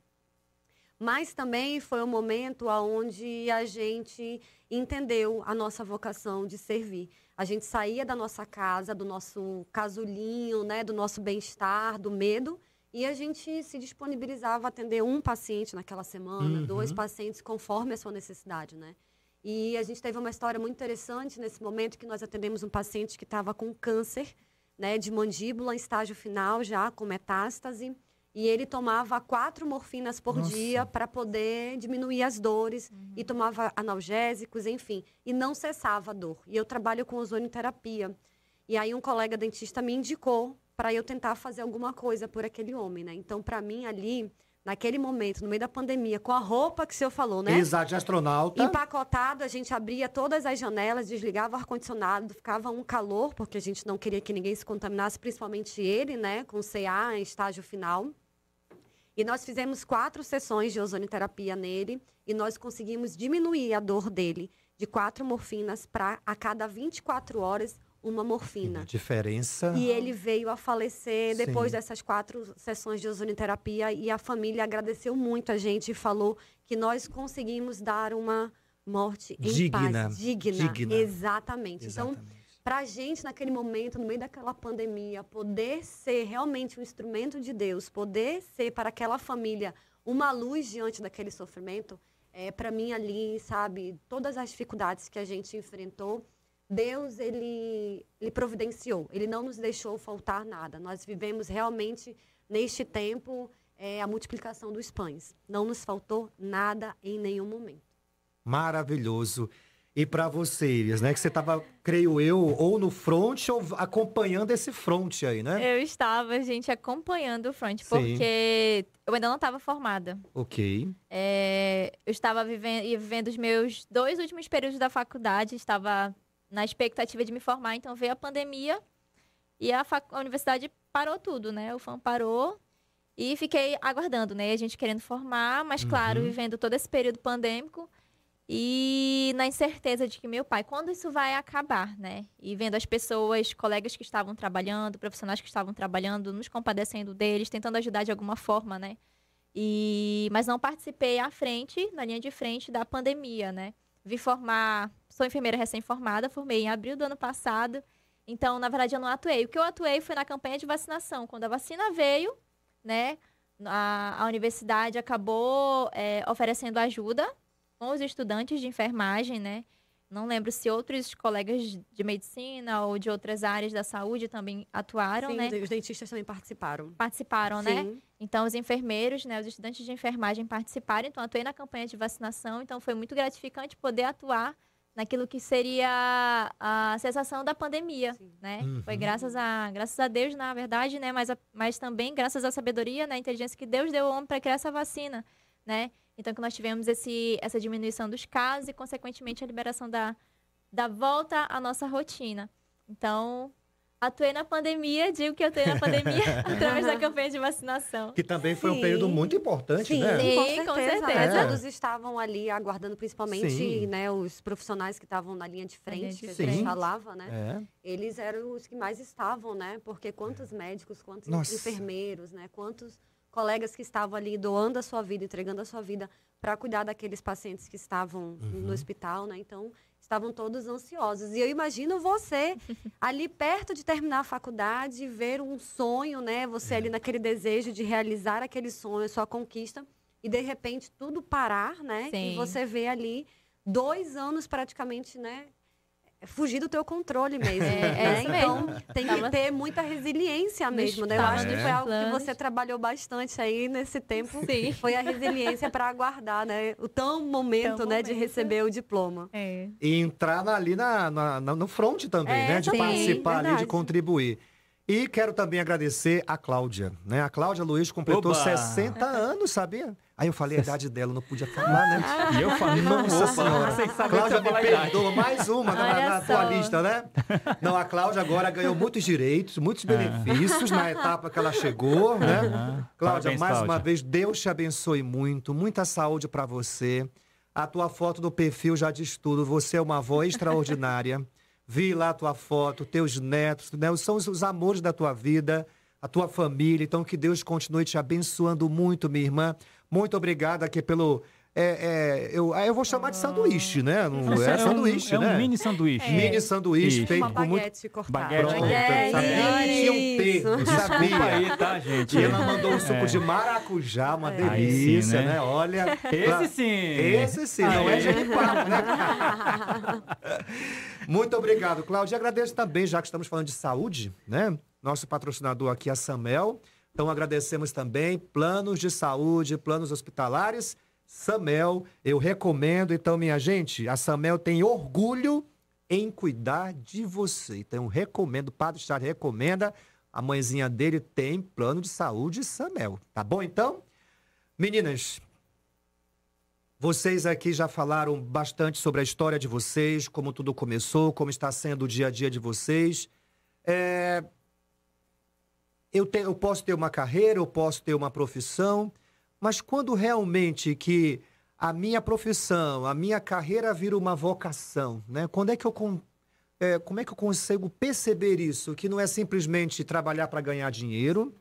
Mas também foi um momento onde a gente entendeu a nossa vocação de servir. A gente saía da nossa casa, do nosso casulinho, né, do nosso bem-estar, do medo, e a gente se disponibilizava a atender um paciente naquela semana,
Uhum.
dois pacientes, conforme a sua necessidade, né? E a gente teve uma história muito interessante nesse momento que nós atendemos um paciente que estava com câncer, né, de mandíbula, em estágio final já, com metástase. E ele tomava quatro morfinas por
Nossa.
dia para poder diminuir as dores e tomava analgésicos, enfim, e não cessava a dor. E eu trabalho com ozonioterapia. E aí um colega dentista me indicou para eu tentar fazer alguma coisa por aquele homem, né? Então, para mim ali, naquele momento, no meio da pandemia, com a roupa que o senhor falou, né?
Exato, de astronauta.
Empacotado, a gente abria todas as janelas, desligava o ar-condicionado, ficava um calor, porque a gente não queria que ninguém se contaminasse, principalmente ele, né, com CA em estágio final. E nós fizemos quatro sessões de ozonioterapia nele e nós conseguimos diminuir a dor dele de quatro morfinas para a cada 24 horas uma morfina.
Diferença.
E ele veio a falecer depois
Sim.
dessas quatro sessões de ozonioterapia e a família agradeceu muito a gente e falou que nós conseguimos dar uma morte em
Digna.
paz. Digna.
Digna.
Exatamente. Então,
Exatamente.
para a gente, naquele momento, no meio daquela pandemia, poder ser realmente um instrumento de Deus, poder ser para aquela família uma luz diante daquele sofrimento, é, para mim ali, sabe, todas as dificuldades que a gente enfrentou, Deus, ele, ele providenciou. Ele não nos deixou faltar nada. Nós vivemos realmente, neste tempo, é, a multiplicação dos pães. Não nos faltou nada em nenhum momento.
Maravilhoso. E para você, Iris, né? Que você estava, creio eu, ou no front ou acompanhando esse front aí, né?
Eu estava, gente, acompanhando o front,
Sim.
porque eu ainda não estava formada.
Ok.
É, eu estava vivendo, vivendo os meus dois últimos períodos da faculdade, estava na expectativa de me formar, então veio a pandemia e a, a universidade parou tudo, né? O FAM parou e fiquei aguardando, né? A gente querendo formar, mas claro,
Uhum.
vivendo todo esse período pandêmico e na incerteza de que meu pai, quando isso vai acabar, né? E vendo as pessoas, colegas que estavam trabalhando, profissionais que estavam trabalhando, nos compadecendo deles, tentando ajudar de alguma forma, né? E mas não participei à frente, na linha de frente da pandemia, né? Vi formar, sou enfermeira recém-formada, formei em abril do ano passado. Então, na verdade, eu não atuei. O que eu atuei foi na campanha de vacinação. Quando a vacina veio, né? A, a universidade acabou é, oferecendo ajuda com os estudantes de enfermagem, né? Não lembro se outros colegas de medicina ou de outras áreas da saúde também atuaram,
Sim,
né?
os dentistas também participaram.
Participaram, né?
Sim.
Então, os enfermeiros, né, os estudantes de enfermagem participaram. Então, atuei na campanha de vacinação. Então, foi muito gratificante poder atuar naquilo que seria a cessação da pandemia,
Sim.
né?
Uhum.
Foi graças a, graças a Deus, na verdade, né? Mas, a- mas também graças à sabedoria, né? inteligência que Deus deu ao homem para criar essa vacina, né? Então, que nós tivemos esse, essa diminuição dos casos e, consequentemente, a liberação da, da volta à nossa rotina. Então, atuei na pandemia, digo que eu atuei na pandemia através da campanha de vacinação.
Que também foi um
Sim.
período muito importante,
Sim,
né?
Sim, com certeza.
É.
Todos estavam ali aguardando, principalmente
Sim.
né, os profissionais que estavam na linha de frente, que a gente falava, né?
É.
Eles eram os que mais estavam, né? Porque quantos médicos, quantos
Nossa.
enfermeiros, né? Quantos colegas que estavam ali doando a sua vida, entregando a sua vida para cuidar daqueles pacientes que estavam
Uhum.
no hospital, né? Então, estavam todos ansiosos. E eu imagino você ali perto de terminar a faculdade, ver um sonho, né? Você
É.
ali naquele desejo de realizar aquele sonho, a sua conquista, e de repente tudo parar, né?
Sim.
E você vê ali dois anos praticamente, né? Fugir do teu controle mesmo.
É,
né?
é
Então,
mesmo.
tem que
Tava-
ter muita resiliência mesmo, né? Eu acho que foi algo que você trabalhou bastante aí nesse tempo.
Sim.
Foi a resiliência para aguardar, né? O tão momento,
Tão
né, de
momento.
receber o diploma.
É.
E entrar ali na, na- na- no front também,
É,
né? De
sim,
participar ali, de
verdade.
contribuir. E quero também agradecer a Cláudia, né? A Cláudia Luiz completou
Oba!
60 anos, sabia? Aí eu falei a idade dela, não podia falar, né?
E eu falei,
Nossa senhora. Cláudia me perdoa, mais uma na, na tua lista, né? Não, a Cláudia agora ganhou muitos direitos, muitos benefícios na etapa que ela chegou, né?
Aham.
Cláudia,
Parabéns,
mais uma
Cláudia.
vez, Deus te abençoe muito, muita saúde pra você. A tua foto do perfil já diz tudo, você é uma avó extraordinária. Vi lá a tua foto, teus netos, né? São os, os amores da tua vida, a tua família. Então, que Deus continue te abençoando muito, minha irmã. Muito obrigada aqui pelo. é, é, eu, eu vou chamar de sanduíche, né? Não é,
é um-
sanduíche,
é um
né?
mini sanduíche.
Mini sanduíche
Isso.
feito
Uma
com muito.
baguete cortada.
Baguete
Pronto,
É,
sabia um T,
isso.
eu
Desculpa
sabia.
aí, tá, gente?
E ela mandou um suco
É.
de maracujá, uma
É.
Delícia,
sim, né?
né? Olha.
Esse sim.
Esse sim, não é
Aí.
genipapo, né? Muito obrigado, Cláudia. E agradeço também, já que estamos falando de saúde, né? Nosso patrocinador aqui, a Samel. Então, agradecemos também planos de saúde, planos hospitalares. Samel, eu recomendo. Então, minha gente, a Samel tem orgulho em cuidar de você. Então, recomendo, o Padre Charles recomenda. A mãezinha dele tem plano de saúde Samel. Tá bom, então? Meninas, vocês aqui já falaram bastante sobre a história de vocês, como tudo começou, como está sendo o dia a dia de vocês. É, Eu, te- eu posso ter uma carreira, eu posso ter uma profissão, mas quando realmente que a minha profissão, a minha carreira vira uma vocação, né? Quando é que eu é, como é que eu consigo perceber isso? Que não é simplesmente trabalhar para ganhar dinheiro,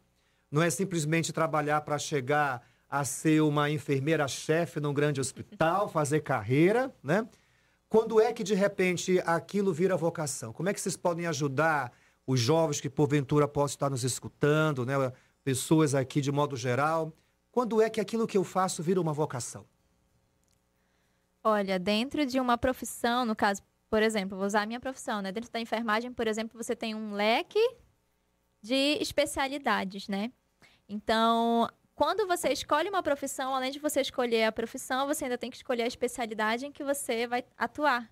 não é simplesmente trabalhar para chegar a ser uma enfermeira-chefe num grande hospital, fazer carreira, né? Quando é que, de repente, aquilo vira vocação? Como é que vocês podem ajudar os jovens que, porventura, possam estar nos escutando, né? Pessoas aqui, de modo geral. Quando é que aquilo que eu faço vira uma vocação?
Olha, dentro de uma profissão, no caso, por exemplo, vou usar a minha profissão, né? Dentro da enfermagem, por exemplo, você tem um leque de especialidades, né? Então, quando você escolhe uma profissão, além de você escolher a profissão, você ainda tem que escolher a especialidade em que você vai atuar,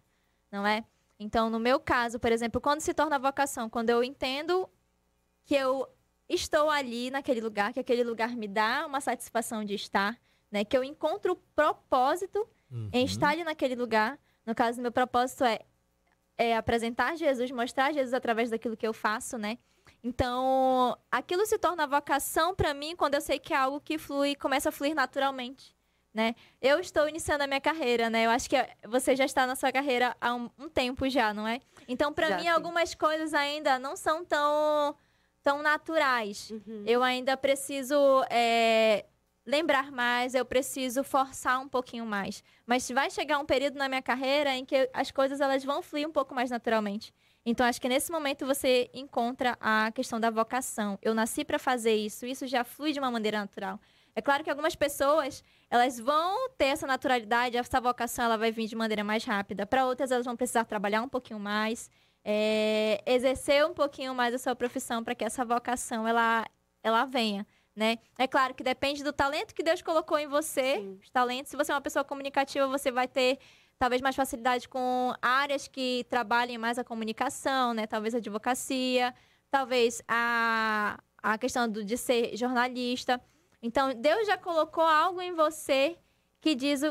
não é? Então, no meu caso, por exemplo, quando se torna vocação, quando eu entendo que eu estou ali naquele lugar, que aquele lugar me dá uma satisfação de estar, né? Que eu encontro propósito em estar ali naquele lugar. No caso, meu propósito é, é apresentar Jesus, mostrar Jesus através daquilo que eu faço, né? Então, aquilo se torna vocação para mim quando eu sei que é algo que flui, começa a fluir naturalmente, né? Eu estou iniciando a minha carreira, né? Eu acho que você já está na sua carreira há um, um tempo já, não é? Então, para mim,
sim.
algumas coisas ainda não são tão, tão naturais.
Uhum.
Eu ainda preciso é, lembrar mais, eu preciso forçar um pouquinho mais. Mas vai chegar um período na minha carreira em que as coisas elas vão fluir um pouco mais naturalmente. Então, acho que nesse momento você encontra a questão da vocação. Eu nasci para fazer isso, isso já flui de uma maneira natural. É claro que algumas pessoas, elas vão ter essa naturalidade, essa vocação ela vai vir de maneira mais rápida. Para outras, elas vão precisar trabalhar um pouquinho mais, é, exercer um pouquinho mais a sua profissão para que essa vocação ela, ela venha. Né? É claro que depende do talento que Deus colocou em você.
Sim.
Os talentos, se você é uma pessoa comunicativa, você vai ter talvez mais facilidade com áreas que trabalhem mais a comunicação, né? Talvez a advocacia, talvez a, a questão do, de ser jornalista. Então, Deus já colocou algo em você que diz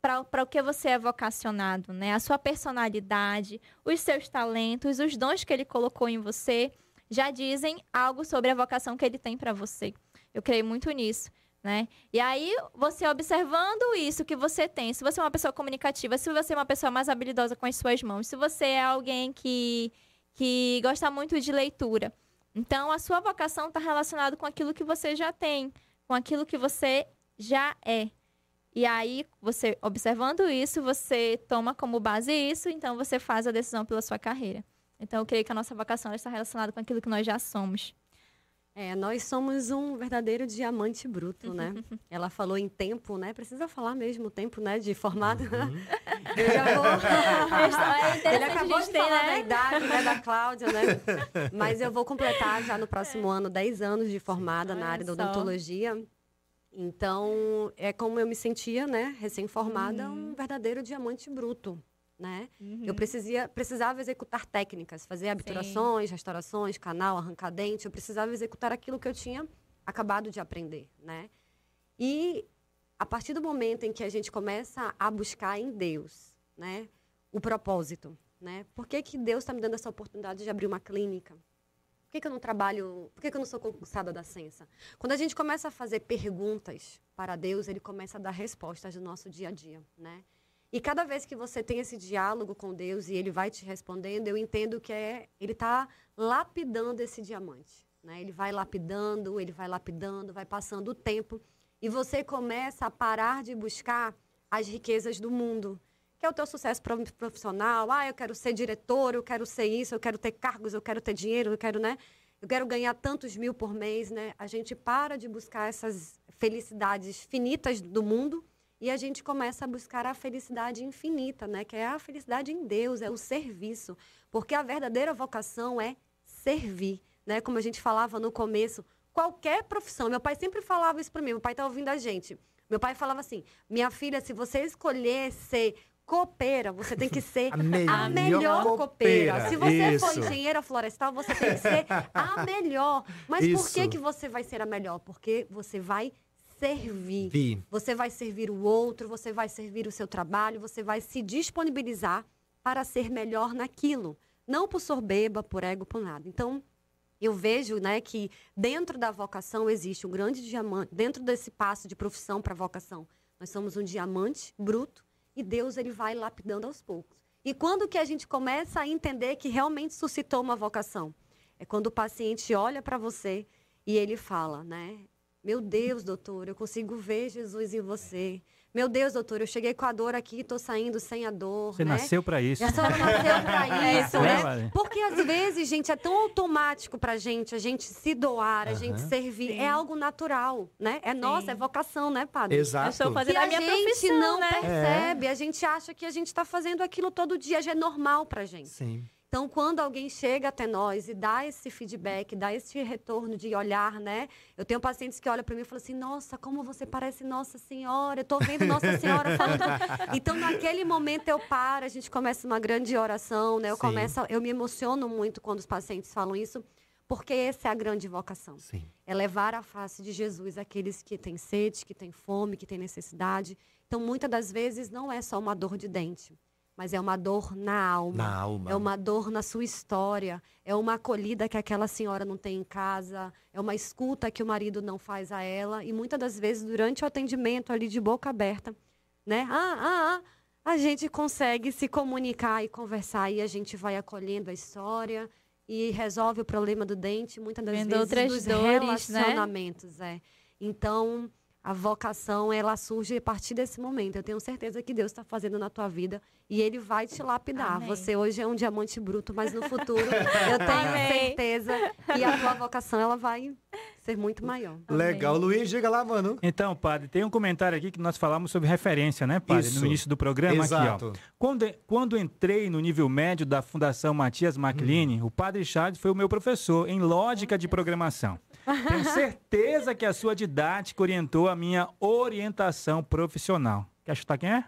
para o que você é vocacionado, né? A sua personalidade, os seus talentos, os dons que Ele colocou em você. já dizem algo sobre a vocação que ele tem para você. Eu creio muito nisso. Né? E aí, você observando isso que você tem, se você é uma pessoa comunicativa, se você é uma pessoa mais habilidosa com as suas mãos, se você é alguém que, que gosta muito de leitura, então a sua vocação está relacionada com aquilo que você já tem, com aquilo que você já é. E aí, você observando isso, você toma como base isso, então você faz a decisão pela sua carreira. Então, eu creio que a nossa vocação está relacionada com aquilo que nós já somos.
É, nós somos um verdadeiro diamante bruto, né? Ela falou em tempo, né? Precisa falar mesmo tempo, né? De formado. Uhum. Eu já vou... é Ele acabou de falar né? da idade né? da Cláudia, né? Mas eu vou completar já no próximo é. ano 10 anos de formada Olha na área da odontologia. Então, é como eu me sentia, né? Recém-formada, uhum. um verdadeiro diamante bruto né? Uhum. Eu precisia, precisava executar técnicas, fazer habiturações, Sim. restaurações, canal, arrancar dente. Eu precisava executar aquilo que eu tinha acabado de aprender, né? E a partir do momento em que a gente começa a buscar em Deus, né, o propósito, né? Por que, que Deus está me dando essa oportunidade de abrir uma clínica? Por que, que eu não trabalho? Por que, que eu não sou concursada da Censa? Quando a gente começa a fazer perguntas para Deus, Ele começa a dar respostas do nosso dia a dia, né? E cada vez que você tem esse diálogo com Deus e ele vai te respondendo, eu entendo que é, ele está lapidando esse diamante. Né? Ele vai lapidando, ele vai lapidando, vai passando o tempo. E você começa a parar de buscar as riquezas do mundo, que é o teu sucesso profissional. Ah, eu quero ser diretor, eu quero ser isso, eu quero ter cargos, eu quero ter dinheiro, eu quero, né? Eu quero ganhar tantos mil por mês, né? A gente para de buscar essas felicidades finitas do mundo e a gente começa a buscar a felicidade infinita, né? Que é a felicidade em Deus, é o serviço. Porque a verdadeira vocação é servir, né? Como a gente falava no começo, qualquer profissão. Meu pai sempre falava isso para mim, meu pai está ouvindo a gente. Meu pai falava assim: minha filha, se você escolher ser copeira, você tem que ser a melhor, a melhor copeira. copeira. Se você Isso. for engenheira florestal, você tem que ser a melhor. Mas Isso. por que, que você vai ser a melhor? Porque você vai servir. Vi. Você vai servir o outro, você vai servir o seu trabalho, você vai se disponibilizar para ser melhor naquilo. Não por sorbeba, por ego, por nada. Então, eu vejo né, que dentro da vocação existe um grande diamante, dentro desse passo de profissão para vocação, nós somos um diamante bruto e Deus ele vai lapidando aos poucos. E quando que a gente começa a entender que realmente suscitou uma vocação? É quando o paciente olha para você e ele fala, né? Meu Deus, doutor, eu consigo ver Jesus em você. Meu Deus, doutor, eu cheguei com a dor aqui e estou saindo sem a dor.
Você
né?
nasceu para isso.
A senhora nasceu para isso, né? Porque às vezes, gente, é tão automático para gente a gente se doar, a gente servir. Sim. É algo natural, né? É Sim. nossa, é vocação, né, padre?
Exato. Eu
estou fazendo
a,
a minha
gente
profissão,
não
né?
percebe, é. a gente acha que a gente está fazendo aquilo todo dia, já é normal para gente.
Sim.
Então, quando alguém chega até nós e dá esse feedback, dá esse retorno de olhar, né? Eu tenho pacientes que olham para mim e falam assim: Nossa, como você parece Nossa Senhora, eu estou vendo Nossa Senhora falando. então, naquele momento eu paro, a gente começa uma grande oração, né? Eu Sim. começo, eu me emociono muito quando os pacientes falam isso, porque essa é a grande vocação.
Sim.
É levar a face de Jesus àqueles que têm sede, que têm fome, que têm necessidade. Então, muitas das vezes não é só uma dor de dente mas é uma dor na alma.
Na alma.
É uma dor na sua história. É uma acolhida que aquela senhora não tem em casa. É uma escuta que o marido não faz a ela. E muitas das vezes, durante o atendimento ali de boca aberta, né? Ah, ah, ah, a gente consegue se comunicar e conversar. E a gente vai acolhendo a história e resolve o problema do dente, muitas das
Vendo
vezes
outras
dos
dores,
né? relacionamentos. Né? É. Então, a vocação, ela surge a partir desse momento. Eu tenho certeza que Deus está fazendo na tua vida e Ele vai te lapidar. Amém. Você hoje é um diamante bruto, mas no futuro eu tenho Amém. certeza que a tua vocação, ela vai ser muito maior.
Legal. Amém. Luiz, diga lá, mano.
Então, padre, tem um comentário aqui que nós falamos sobre referência, né, padre? Isso. No início do programa
Exato.
aqui, ó. Quando, quando entrei no nível médio da Fundação Matias MacLean, hum. o padre Charles foi o meu professor em lógica de programação. Tenho certeza que a sua didática orientou a minha orientação profissional. Quer chutar quem é?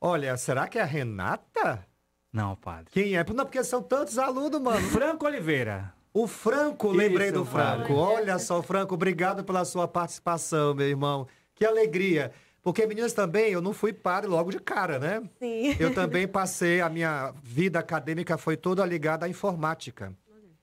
Olha, será que é a Renata?
Não, padre.
Quem é? Não, porque são tantos alunos, mano.
Franco Oliveira.
O Franco, lembrei Isso, do Franco. Olha só, Franco, obrigado pela sua participação, meu irmão. Que alegria. Porque, meninas, também, eu não fui padre logo de cara, né?
Sim.
Eu também passei, a minha vida acadêmica foi toda ligada à informática.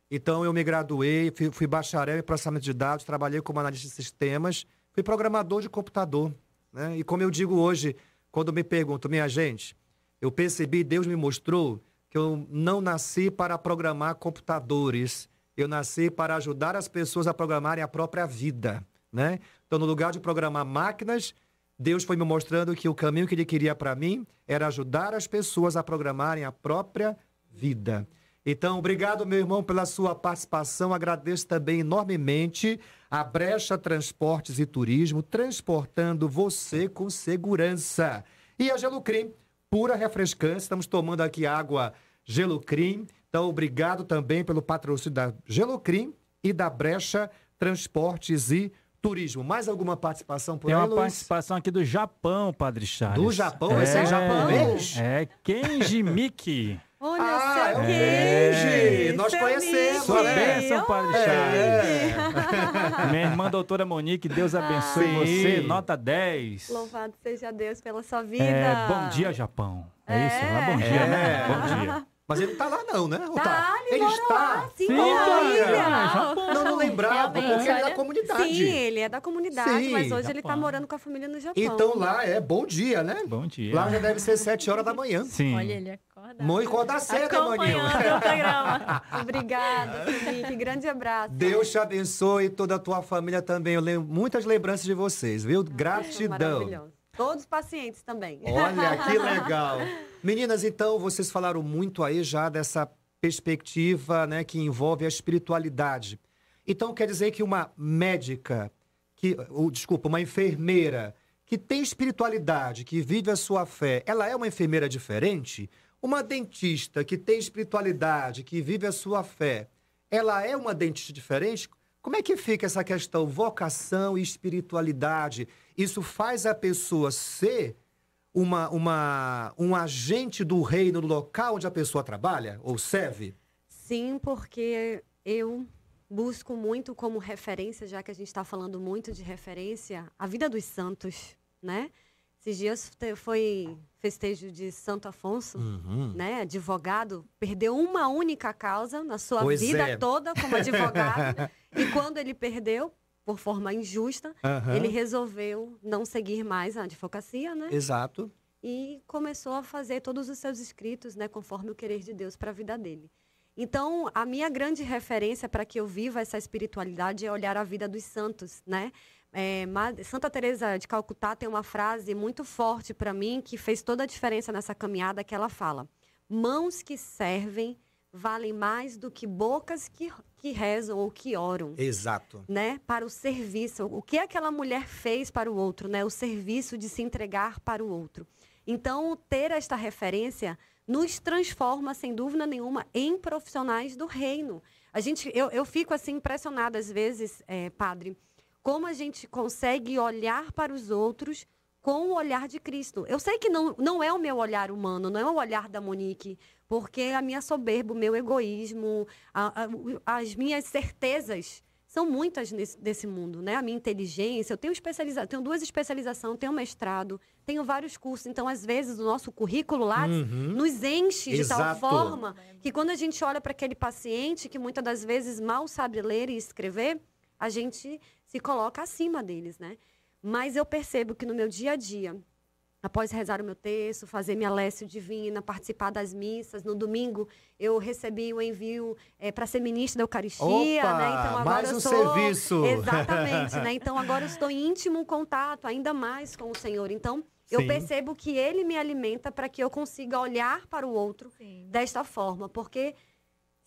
Então eu me graduei, fui, fui bacharel em processamento de dados, trabalhei como analista de sistemas, fui programador de computador. Né? E como eu digo hoje, quando me perguntam, minha gente, eu percebi, Deus me mostrou que eu não nasci para programar computadores, eu nasci para ajudar as pessoas a programarem a própria vida. Né? Então, no lugar de programar máquinas, Deus foi me mostrando que o caminho que Ele queria para mim era ajudar as pessoas a programarem a própria vida. Então, obrigado, meu irmão, pela sua participação. Agradeço também enormemente a Brecha Transportes e Turismo, transportando você com segurança. E a Gelocrim, pura refrescância. Estamos tomando aqui água Gelocrim. Então, obrigado também pelo patrocínio da Gelocrim e da Brecha Transportes e Turismo. Mais alguma participação por
Tem
aí,
uma
Luiz?
participação aqui do Japão, Padre Charles.
Do Japão? Esse é japonês?
É, Kenji Miki.
Olha,
Ah,
seu
é. Nós
seu
conhecemos,
Sua
né?
bênção, Padre
É.
Charles. Minha irmã doutora Monique, Deus abençoe
Sim.
você. Nota 10.
Louvado seja Deus pela sua vida.
É, bom dia, Japão. É, isso?
É.
Lá, bom dia,
É.
né? Bom dia.
Mas ele não tá lá não, né? Ou
Tá, ele,
ele está?
lá, sim,
Sim, Japão.
Não, não lembrava,
Realmente,
porque ele é da comunidade.
Sim, ele é da comunidade,
Sim,
mas hoje ele tá
Japão.
morando com a família no Japão.
Então lá é bom dia, né?
Bom dia.
Lá já deve ser sete horas da manhã.
Sim.
Olha, ele acorda.
Muito acordar cedo, maninho.
O programa.
Obrigada, Felipe. Grande abraço.
Deus te abençoe e toda a tua família também. Eu lembro muitas lembranças de vocês, viu? Gratidão.
Maravilhoso. Todos pacientes também.
Olha que legal. Meninas, então, vocês falaram muito aí já dessa perspectiva né, que envolve a espiritualidade. Então, quer dizer que uma médica, que, ou, desculpa, uma enfermeira que tem espiritualidade, que vive a sua fé, ela é uma enfermeira diferente? Uma dentista que tem espiritualidade, que vive a sua fé, ela é uma dentista diferente? Como é que fica essa questão vocação e espiritualidade? Isso faz a pessoa ser uma, uma, um agente do reino no local onde a pessoa trabalha ou serve?
Sim, porque eu busco muito como referência, já que a gente está falando muito de referência, a vida dos santos, né? Esses dias foi festejo de Santo Afonso,
Uhum.
né? Advogado, perdeu uma única causa na sua
Pois
vida
é.
toda como advogado. e quando ele perdeu, por forma injusta,
Aham.
ele resolveu não seguir mais a advocacia, né?
Exato.
e começou a fazer todos os seus escritos, né, conforme o querer de Deus para a vida dele. Então, a minha grande referência para que eu viva essa espiritualidade é olhar a vida dos santos, né? É, Santa Teresa de Calcutá tem uma frase muito forte para mim que fez toda a diferença nessa caminhada que ela fala: mãos que servem valem mais do que bocas que, que rezam ou que oram
Exato.
né, para o serviço. O que aquela mulher fez para o outro, né? O serviço de se entregar para o outro. Então, ter esta referência nos transforma, sem dúvida nenhuma, em profissionais do reino. A gente, eu, eu fico assim impressionada às vezes, eh, padre, como a gente consegue olhar para os outros com o olhar de Cristo. Eu sei que não, não é o meu olhar humano, não é o olhar da Monique, porque a minha soberba, o meu egoísmo, a- a- as minhas certezas são muitas nesse, desse mundo, né? A minha inteligência, eu tenho especializa, tenho duas especializações, tenho mestrado, tenho vários cursos, então às vezes o nosso currículo lá
Uhum.
nos enche de tal
Exato.
forma que quando a gente olha para aquele paciente que muitas das vezes mal sabe ler e escrever, a gente se coloca acima deles, né? Mas eu percebo que no meu dia a dia, após rezar o meu texto, fazer minha lécio divina, participar das missas, no domingo eu recebi o envio para ser ministra da Eucaristia,
Opa,
né? Então agora
mais
eu
um
sou...
serviço.
Exatamente, né? Então agora eu estou em íntimo contato ainda mais com o Senhor. Então eu
Sim.
percebo que ele me alimenta para que eu consiga olhar para o outro
Sim.
desta forma, porque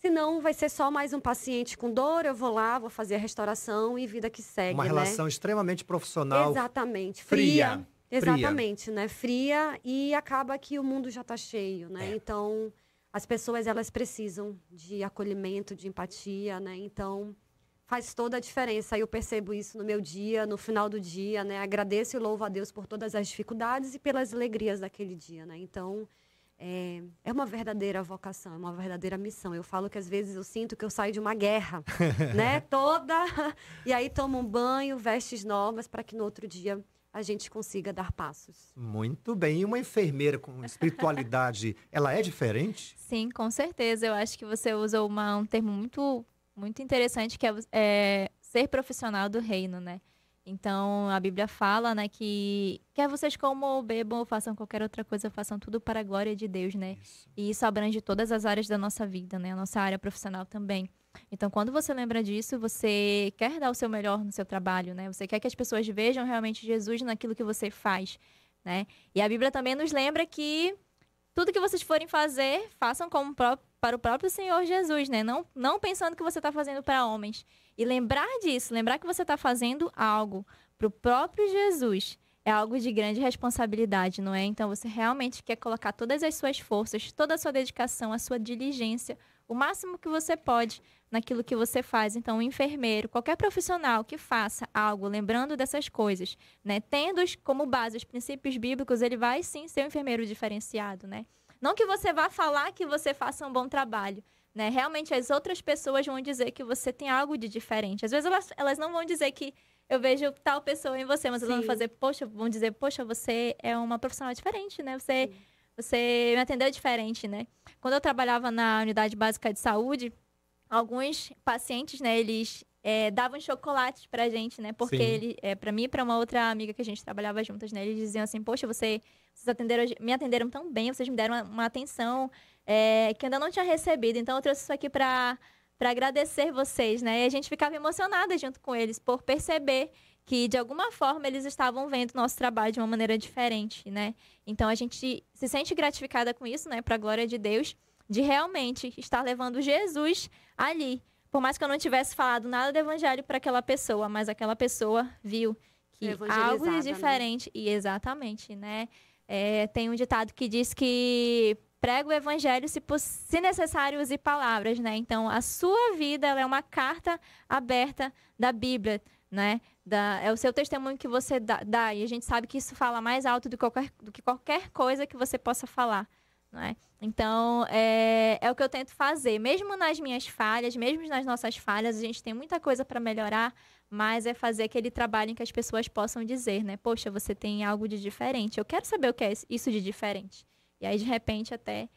senão vai ser só mais um paciente com dor, eu vou lá, vou fazer a restauração e vida que segue,
Uma
né?
relação extremamente profissional.
Exatamente,
fria,
fria. Exatamente, né? Fria e acaba que o mundo já está cheio, né?
É.
Então, as pessoas elas precisam de acolhimento, de empatia, né? Então, faz toda a diferença. Eu percebo isso no meu dia, no final do dia, né? Agradeço e louvo a Deus por todas as dificuldades e pelas alegrias daquele dia, né? Então, é, é uma verdadeira vocação, é uma verdadeira missão. Eu falo que às vezes eu sinto que eu saio de uma guerra, né? Toda. E aí tomo um banho, vestes novas, para que no outro dia a gente consiga dar passos.
Muito bem. E uma enfermeira com espiritualidade, ela é diferente?
Sim, com certeza. Eu acho que você usa uma- um termo muito muito interessante que é, é ser profissional do reino, né? Então, a Bíblia fala, né, que quer vocês comam, bebam ou façam qualquer outra coisa, façam tudo para a glória de Deus, né? Isso. E isso abrange todas as áreas da nossa vida, né? A nossa área profissional também. Então, quando você lembra disso, você quer dar o seu melhor no seu trabalho, né? Você quer que as pessoas vejam realmente Jesus naquilo que você faz, né? E a Bíblia também nos lembra que tudo que vocês forem fazer, façam como para o próprio Senhor Jesus, né? Não, não pensando que você está fazendo para homens. E lembrar disso, lembrar que você está fazendo algo para o próprio Jesus, é algo de grande responsabilidade, não é? Então você realmente quer colocar todas as suas forças, toda a sua dedicação, a sua diligência, o máximo que você pode naquilo que você faz. Então, o enfermeiro, qualquer profissional que faça algo lembrando dessas coisas, né, tendo como base os princípios bíblicos, ele vai sim ser um enfermeiro diferenciado, né? Não que você vá falar que você faça um bom trabalho, né? Realmente as outras pessoas vão dizer que você tem algo de diferente. Às vezes elas, elas não vão dizer que eu vejo tal pessoa em você, mas Sim. elas vão fazer, poxa, vão dizer, poxa, você é uma profissional diferente, né? Você, você me atendeu diferente, né? Quando eu trabalhava na unidade básica de saúde, alguns pacientes, né, eles é, davam chocolates pra gente, né? Porque Sim. ele, é, pra mim e pra uma outra amiga que a gente trabalhava juntas, né? Eles diziam assim, poxa, você, vocês atenderam, me atenderam tão bem, vocês me deram uma, uma atenção é, que ainda não tinha recebido. Então eu trouxe isso aqui pra, pra agradecer vocês, né? E a gente ficava emocionada junto com eles por perceber que de alguma forma eles estavam vendo nosso trabalho de uma maneira diferente, né? Então a gente se sente gratificada com isso, né? Pra glória de Deus de realmente estar levando Jesus ali. Por mais que eu não tivesse falado nada do evangelho para aquela pessoa, mas aquela pessoa viu que algo de diferente. Né? E exatamente, né? É, tem um ditado que diz que prega o evangelho se, se necessário use palavras, né? Então, a sua vida é uma carta aberta da Bíblia, né? Da, é o seu testemunho que você dá, dá, E a gente sabe que isso fala mais alto do que qualquer, do que qualquer coisa que você possa falar. Né? Então, é, é o que eu tento fazer. Mesmo nas minhas falhas, mesmo nas nossas falhas, a gente tem muita coisa para melhorar, mas é fazer aquele trabalho em que as pessoas possam dizer, né? Poxa, você tem algo de diferente. Eu quero saber o que é isso de diferente. E aí, de repente, até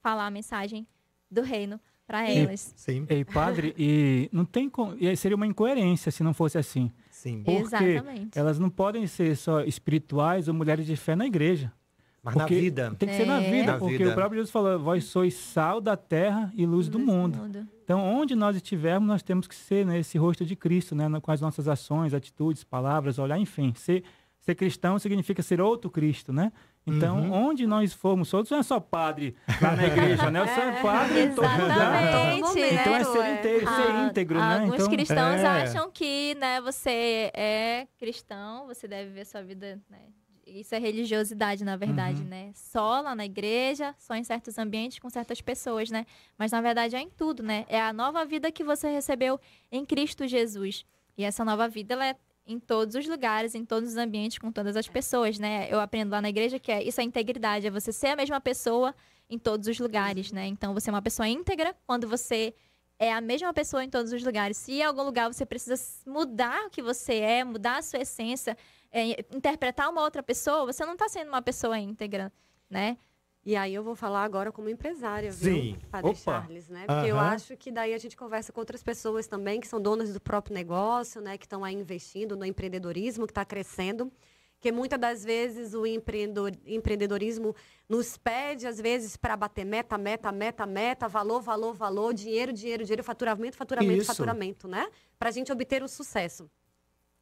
falar a mensagem do reino para elas.
Sim. E padre, e não tem e seria uma incoerência se não fosse assim.
Sim.
Porque Exatamente. elas não podem ser só espirituais ou mulheres de fé na igreja.
Mas porque na vida.
Tem que ser na é. vida, na porque vida. o próprio Jesus falou: vós sois sal da terra e luz, luz do, mundo. do, mundo. Então, onde nós estivermos, nós temos que ser né, esse rosto de Cristo, né, com as nossas ações, atitudes, palavras, olhar, enfim. Ser, ser cristão significa ser outro Cristo, né? Então, uhum. onde nós formos, todos não é só padre lá na igreja, né? Eu sou é, padre em todo lugar. Então, então é ser inteiro, ah, ser íntegro,
né?
Alguns
então, cristãos é. acham que, né, você é cristão, você deve ver sua vida, né, isso é religiosidade, na verdade, uhum. né? Só lá na igreja, só em certos ambientes, com certas pessoas, né? Mas na verdade é em tudo, né? É a nova vida que você recebeu em Cristo Jesus. E essa nova vida, ela é em todos os lugares, em todos os ambientes, com todas as pessoas, né? Eu aprendo lá na igreja que é isso é integridade, é você ser a mesma pessoa em todos os lugares, né? Então você é uma pessoa íntegra quando você é a mesma pessoa em todos os lugares. Se em algum lugar você precisa mudar o que você é, mudar a sua essência, é, interpretar uma outra pessoa, você não está sendo uma pessoa íntegra, né?
E aí eu vou falar agora como empresária, viu, Sim. Padre Opa. Charles, né? Porque eu acho que daí a gente conversa com outras pessoas também que são donas do próprio negócio, né? Que estão aí investindo no empreendedorismo, que está crescendo. Que muitas das vezes o empreendedorismo nos pede, às vezes, para bater meta, meta, meta, meta, valor, valor, valor, dinheiro, dinheiro, dinheiro, faturamento, faturamento, isso. faturamento, né? Para a gente obter o sucesso.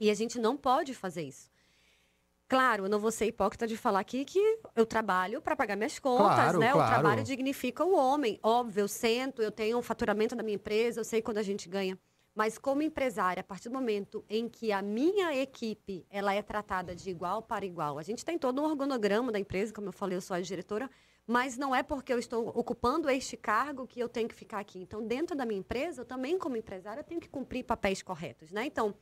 E a gente não pode fazer isso. Claro, eu não vou ser hipócrita de falar aqui que eu trabalho para pagar minhas contas, claro, né? Claro. O trabalho dignifica o homem. Óbvio, eu sento, eu tenho um faturamento da minha empresa, eu sei quando a gente ganha. Mas como empresária, a partir do momento em que a minha equipe ela é tratada de igual para igual, a gente tem todo um organograma da empresa, como eu falei, eu sou a diretora, mas não é porque eu estou ocupando este cargo que eu tenho que ficar aqui. Então, dentro da minha empresa, eu também, como empresária, tenho que cumprir papéis corretos, né? Então,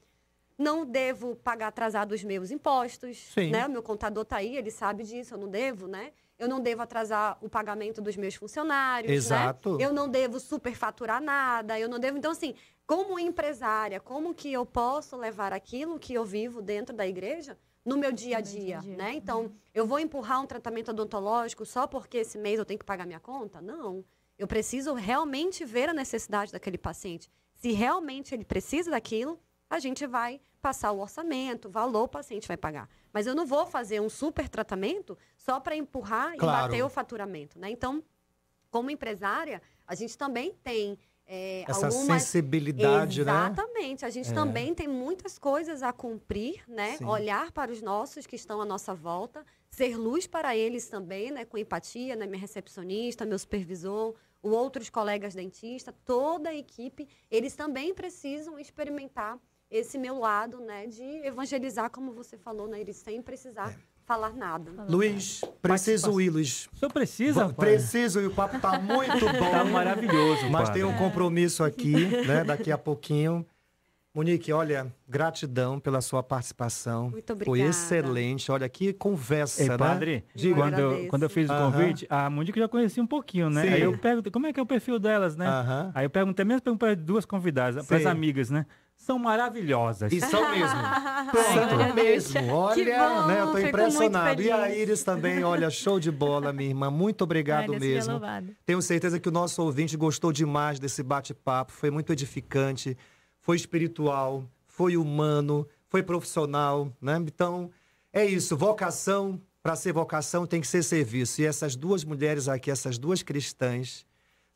não devo pagar atrasado os meus impostos, Sim. né? O meu contador está aí, ele sabe disso, eu não devo, né? Eu não devo atrasar o pagamento dos meus funcionários, né?
Exato.
Né? Eu não devo superfaturar nada, eu não devo... Então, assim, como empresária, como que eu posso levar aquilo que eu vivo dentro da igreja no meu dia a dia, dia. né? Então, eu vou empurrar um tratamento odontológico só porque esse mês eu tenho que pagar minha conta? Não. Eu preciso realmente ver a necessidade daquele paciente. Se realmente ele precisa daquilo, a gente vai passar o orçamento, o valor o paciente vai pagar. Mas eu não vou fazer um super tratamento só para empurrar
Claro.
e bater o faturamento, né? Então, como empresária, a gente também tem é,
Essa
algumas
sensibilidade, né?
Exatamente. A gente
É.
também tem muitas coisas a cumprir, né?
Sim.
Olhar para os nossos que estão à nossa volta, ser luz para eles também, né? Com empatia, né? Minha recepcionista, meu supervisor, outros colegas dentistas, toda a equipe, eles também precisam experimentar esse meu lado, né? De evangelizar, como você falou, né? Eles sem precisar falar nada.
Luiz, preciso ir, Luiz.
O senhor precisa?
Vou- Preciso ir, o papo tá muito bom.
Tá maravilhoso,
Mas tem um compromisso aqui, né? Daqui a pouquinho. Monique, olha, gratidão pela sua participação.
Muito
Foi
obrigada.
excelente. Olha que conversa,
Ei,
né?
padre,
Diga.
quando eu, quando eu fiz o
Aham.
convite, a Monique já conhecia um pouquinho, né?
Sim.
Aí eu perguntei, como é que é o perfil delas, né?
Aham.
Aí eu perguntei, mesmo perguntei para duas convidadas, para as amigas, né? São maravilhosas.
E são mesmo. São mesmo. Olha,
bom,
né? Eu tô impressionado. E a. Iris também, olha, show de bola, minha irmã. Muito obrigado
Ai,
mesmo. Tenho certeza que o nosso ouvinte gostou demais desse bate-papo. Foi muito edificante, foi espiritual, foi humano, foi profissional, né? Então, é isso. Vocação, para ser vocação, tem que ser serviço. E essas duas mulheres aqui, essas duas cristãs,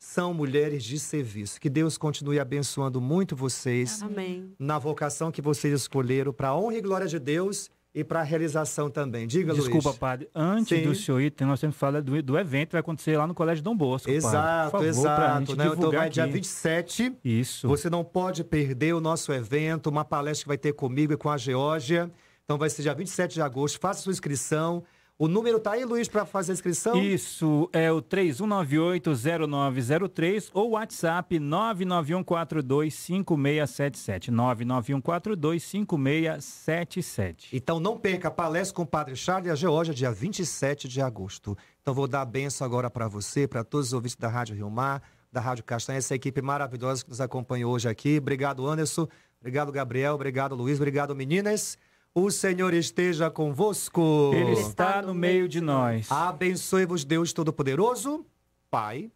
são mulheres de serviço. Que Deus continue abençoando muito vocês
Amém.
na vocação que vocês escolheram para a honra e glória de Deus e para a realização também. Diga,
Desculpa,
Luiz.
padre. Antes
Sim.
do senhor ir, nós temos que falar do, do evento que vai acontecer lá no Colégio Dom Bosco.
Exato,
favor,
exato. Né? Então vai dia
aqui.
27.
Isso.
Você não pode perder o nosso evento, uma palestra que vai ter comigo e com a Geórgia. Então vai ser dia 27 de agosto. Faça sua inscrição. O número tá aí, Luiz, para fazer a inscrição?
Isso é o 3198-0903 ou o WhatsApp 991425677. 991425677.
Então não perca a palestra com o Padre Charles e a Geórgia, dia 27 de agosto. Então vou dar a benção agora para você, para todos os ouvintes da Rádio Rio Mar, da Rádio Castanha, essa equipe maravilhosa que nos acompanhou hoje aqui. Obrigado, Anderson. Obrigado, Gabriel. Obrigado, Luiz. Obrigado, meninas. O Senhor esteja convosco.
Ele está no meio de nós.
Abençoe-vos, Deus Todo-Poderoso, Pai,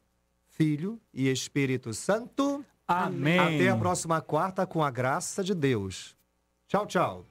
Filho e Espírito Santo.
Amém.
Até a próxima quarta, com a graça de Deus. Tchau, tchau.